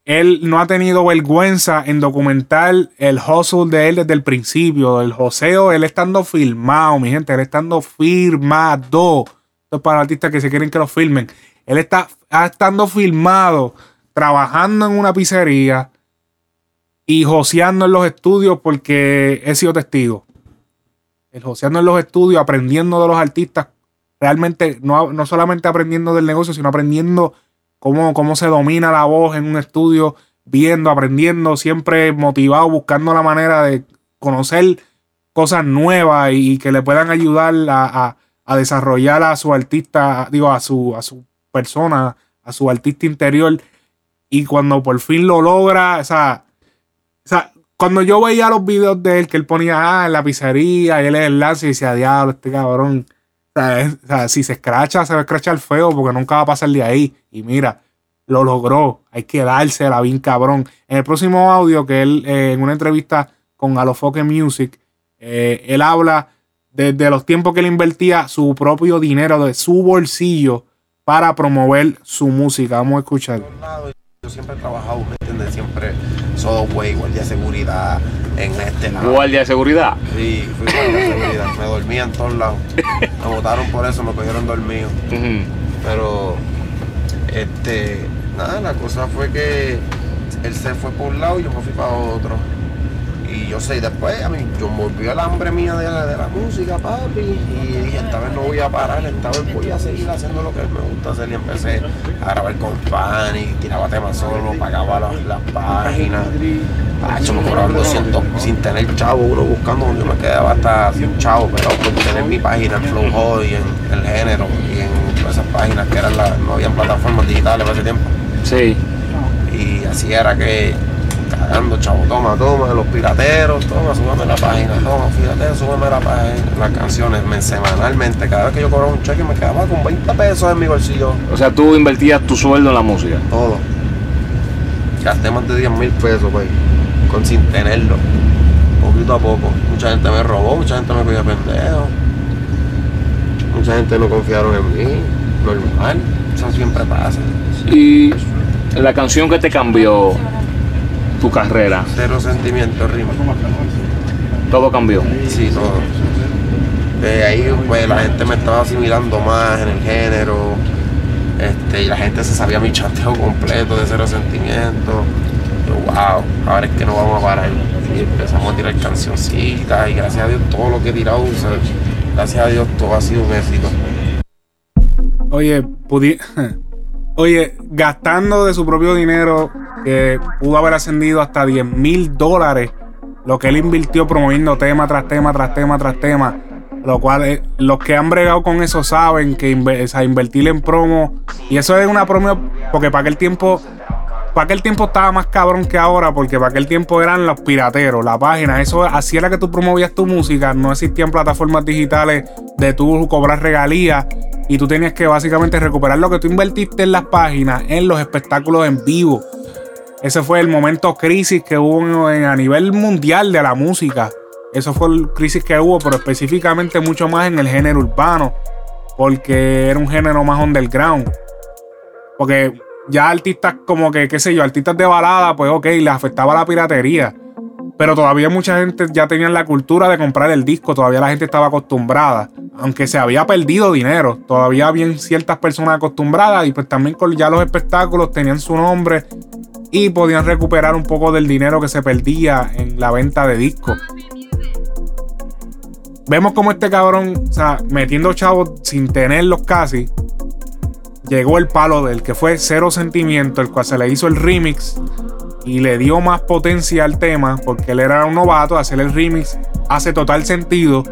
él no ha tenido vergüenza en documentar el hustle de él desde el principio, el joseo, él estando filmado, mi gente, él estando firmado. Esto es para artistas que se quieren que lo filmen. Él está estando filmado, trabajando en una pizzería y joseando en los estudios porque he sido testigo el joseando en los estudios, aprendiendo de los artistas, realmente no, no solamente aprendiendo del negocio, sino aprendiendo cómo, cómo se domina la voz en un estudio, viendo, aprendiendo, siempre motivado, buscando la manera de conocer cosas nuevas y, que le puedan ayudar a, a- desarrollar a su artista, digo, a su, a su persona, a su artista interior. Y cuando por fin lo logra, o sea, o sea, cuando yo veía los videos de él que él ponía ah, en la pizzería y él es el lance y decía, diablo, este cabrón. Si se escracha, se va a escrachar feo porque nunca va a pasar de ahí. Y mira, lo logró. Hay que dársela bien cabrón. En el próximo audio que él, eh, en una entrevista con Alofoque Music, eh, él habla desde los tiempos que él invertía su propio dinero de su bolsillo para promover su música. Vamos a escuchar. Yo siempre he trabajado, ¿me entiendes? Siempre güey, guardia de seguridad en este lado. ¿Guardia de seguridad? Sí, fui guardia de seguridad. Me dormía en todos lados. Me votaron por eso, me cogieron dormido. Pero, este, nada, la cosa fue que él se fue por un lado y yo me fui para otro. Y yo sé, después a mí, yo me volvió el hambre mía de la, de la música, papi. Y dije, esta vez no voy a parar, esta vez voy a seguir haciendo lo que me gusta hacer. Y empecé a grabar con Fanny, tiraba temas solo, pagaba las, las páginas. Pacho, me cobraban 200 sin tener chavo, uno buscando donde yo me quedaba hasta sin chavo, pero por tener mi página en Flow y en el género y en todas esas páginas que eran las, no habían plataformas digitales para ese tiempo. Sí. Y así era que cagando, chavo, toma, toma, los pirateros, toma, súbame la página, toma, fíjate, súbame la página, las canciones men- semanalmente, cada vez que yo cobraba un cheque me quedaba con 20 pesos en mi bolsillo, O sea, tú invertías tu sueldo en la música. todo. Gasté más de 10 mil pesos, pues, con sin tenerlo, poquito a poco. Mucha gente me robó, mucha gente me cogió pendejo, mucha gente no confiaron en mí, normal, eso siempre pasa. Y la canción que te cambió tu carrera, Cero sentimiento, rima. todo cambió. Sí, todo. Ahí pues la gente me estaba asimilando más en el género. Este, y la gente se sabía mi chanteo completo de cero sentimiento. Yo, wow, ahora es que no vamos a parar. Y empezamos a tirar cancioncitas y gracias a Dios todo lo que he tirado, o sea, gracias a Dios todo ha sido un éxito. Oye, pudi- Oye, gastando de su propio dinero, que pudo haber ascendido hasta 10 mil dólares, lo que él invirtió promoviendo tema tras tema, tras tema, tras tema. Lo cual, eh, los que han bregado con eso saben que o sea, invertir en promo, y eso es una promo, porque para aquel tiempo para aquel tiempo estaba más cabrón que ahora, porque para aquel tiempo eran los pirateros, la página. Eso así era que tú promovías tu música. No existían plataformas digitales de tú cobrar regalías. Y tú tenías que básicamente recuperar lo que tú invertiste en las páginas, en los espectáculos en vivo. Ese fue el momento crisis que hubo en- a nivel mundial de la música. Eso fue el crisis que hubo, pero específicamente mucho más en el género urbano. Porque era un género más underground. Porque ya artistas como que, qué sé yo, artistas de balada, pues ok, les afectaba la piratería. Pero todavía mucha gente ya tenía la cultura de comprar el disco, todavía la gente estaba acostumbrada. Aunque se había perdido dinero, todavía habían ciertas personas acostumbradas y pues también con ya los espectáculos tenían su nombre y podían recuperar un poco del dinero que se perdía en la venta de discos. Vemos como este cabrón, o sea, metiendo chavos sin tenerlos casi, llegó el palo del que fue Cero Sentimiento, el cual se le hizo el remix y le dio más potencia al tema porque él era un novato. Hacer el remix hace total sentido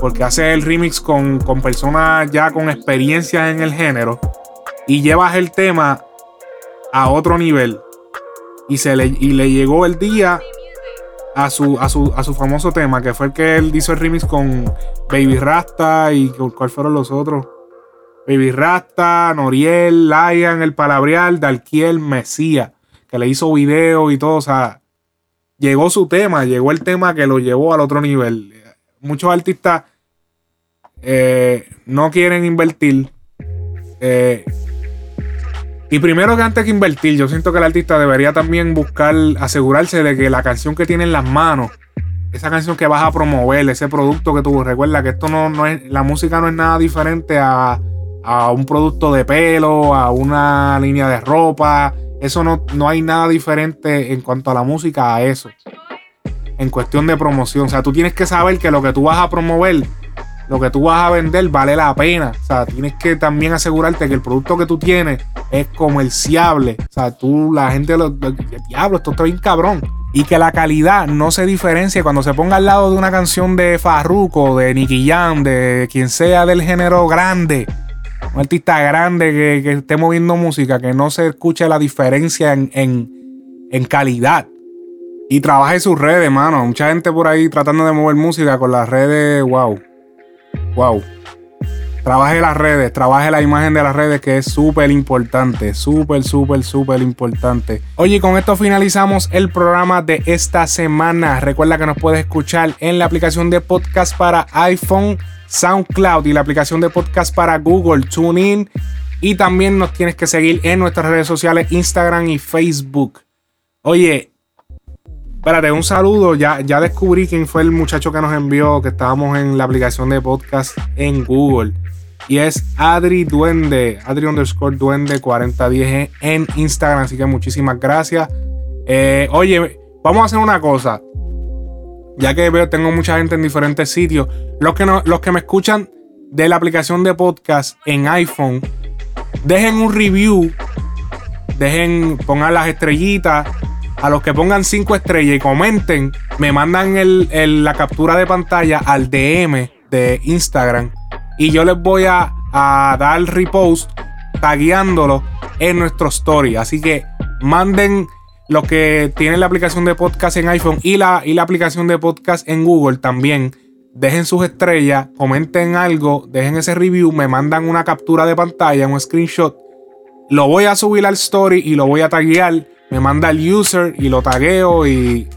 porque hace el remix con, con personas ya con experiencia en el género y llevas el tema a otro nivel. Y, se le, y le llegó el día a su, a, su, a su famoso tema, que fue el que él hizo el remix con Baby Rasta y ¿cuál fueron los otros? Baby Rasta, Noriel, Lion, El Palabrial, Dalquiel, Mesía, que le hizo video y todo. O sea, llegó su tema, llegó el tema que lo llevó al otro nivel. Muchos artistas eh, no quieren invertir. eh, y primero que antes que invertir, yo siento que el artista debería también buscar, asegurarse de que la canción que tiene en las manos, esa canción que vas a promover, ese producto que tú recuerda que esto no, no es, la música no es nada diferente a, a un producto de pelo, a una línea de ropa. Eso no, no hay nada diferente en cuanto a la música a eso. En cuestión de promoción. O sea, tú tienes que saber que lo que tú vas a promover, lo que tú vas a vender, vale la pena. O sea, tienes que también asegurarte que el producto que tú tienes es comerciable. O sea, tú, la gente, lo, lo- diablo, esto está bien cabrón. Y que la calidad no se diferencie cuando se ponga al lado de una canción de Farruko, de Nicky Jam, de quien sea del género grande. Un artista grande que, esté moviendo música, que no se escuche la diferencia en, en, en calidad. Y trabaje sus redes, mano. Mucha gente por ahí tratando de mover música con las redes. Wow. Wow. Trabaje las redes, trabaje la imagen de las redes que es súper importante, súper, súper, súper importante. Oye, con esto finalizamos el programa de esta semana. Recuerda que nos puedes escuchar en la aplicación de podcast para iPhone, SoundCloud y la aplicación de podcast para Google, TuneIn. Y también nos tienes que seguir en nuestras redes sociales, Instagram y Facebook. Oye, Espérate, un saludo. Ya, ya descubrí quién fue el muchacho que nos envió, que estábamos en la aplicación de podcast en Google. Y es Adri Duende, Adri underscore Duende 4010 en Instagram. Así que muchísimas gracias. Eh, oye, vamos a hacer una cosa. Ya que veo, tengo mucha gente en diferentes sitios. Los que, no, los que me escuchan de la aplicación de podcast en iPhone, dejen un review. Dejen, pongan las estrellitas. A los que pongan 5 estrellas y comenten, me mandan la captura de pantalla al DM de Instagram. Y yo les voy a, a dar repost tagueándolo en nuestro story. Así que manden los que tienen la aplicación de podcast en iPhone y la, y la aplicación de podcast en Google también. Dejen sus estrellas, comenten algo, dejen ese review, me mandan una captura de pantalla, un screenshot. Lo voy a subir al story y lo voy a taguear. Me manda el user y lo tagueo y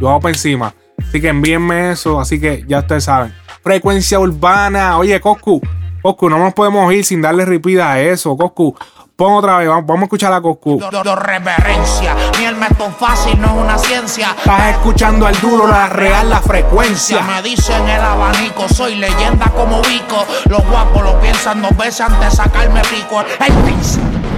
lo hago por encima. Así que envíenme eso. Así que ya ustedes saben. Frecuencia urbana. Oye, Coscu. Coscu, no nos podemos ir sin darle ripida a eso. Coscu, pon otra vez. Vamos, vamos a escuchar a Coscu. Yo, yo reverencia, ni el método fácil no es una ciencia. Estás escuchando al duro, la real, la frecuencia. Me dicen el abanico, soy leyenda como Vico. Los guapos lo piensan dos veces antes de sacarme pico. El pincel.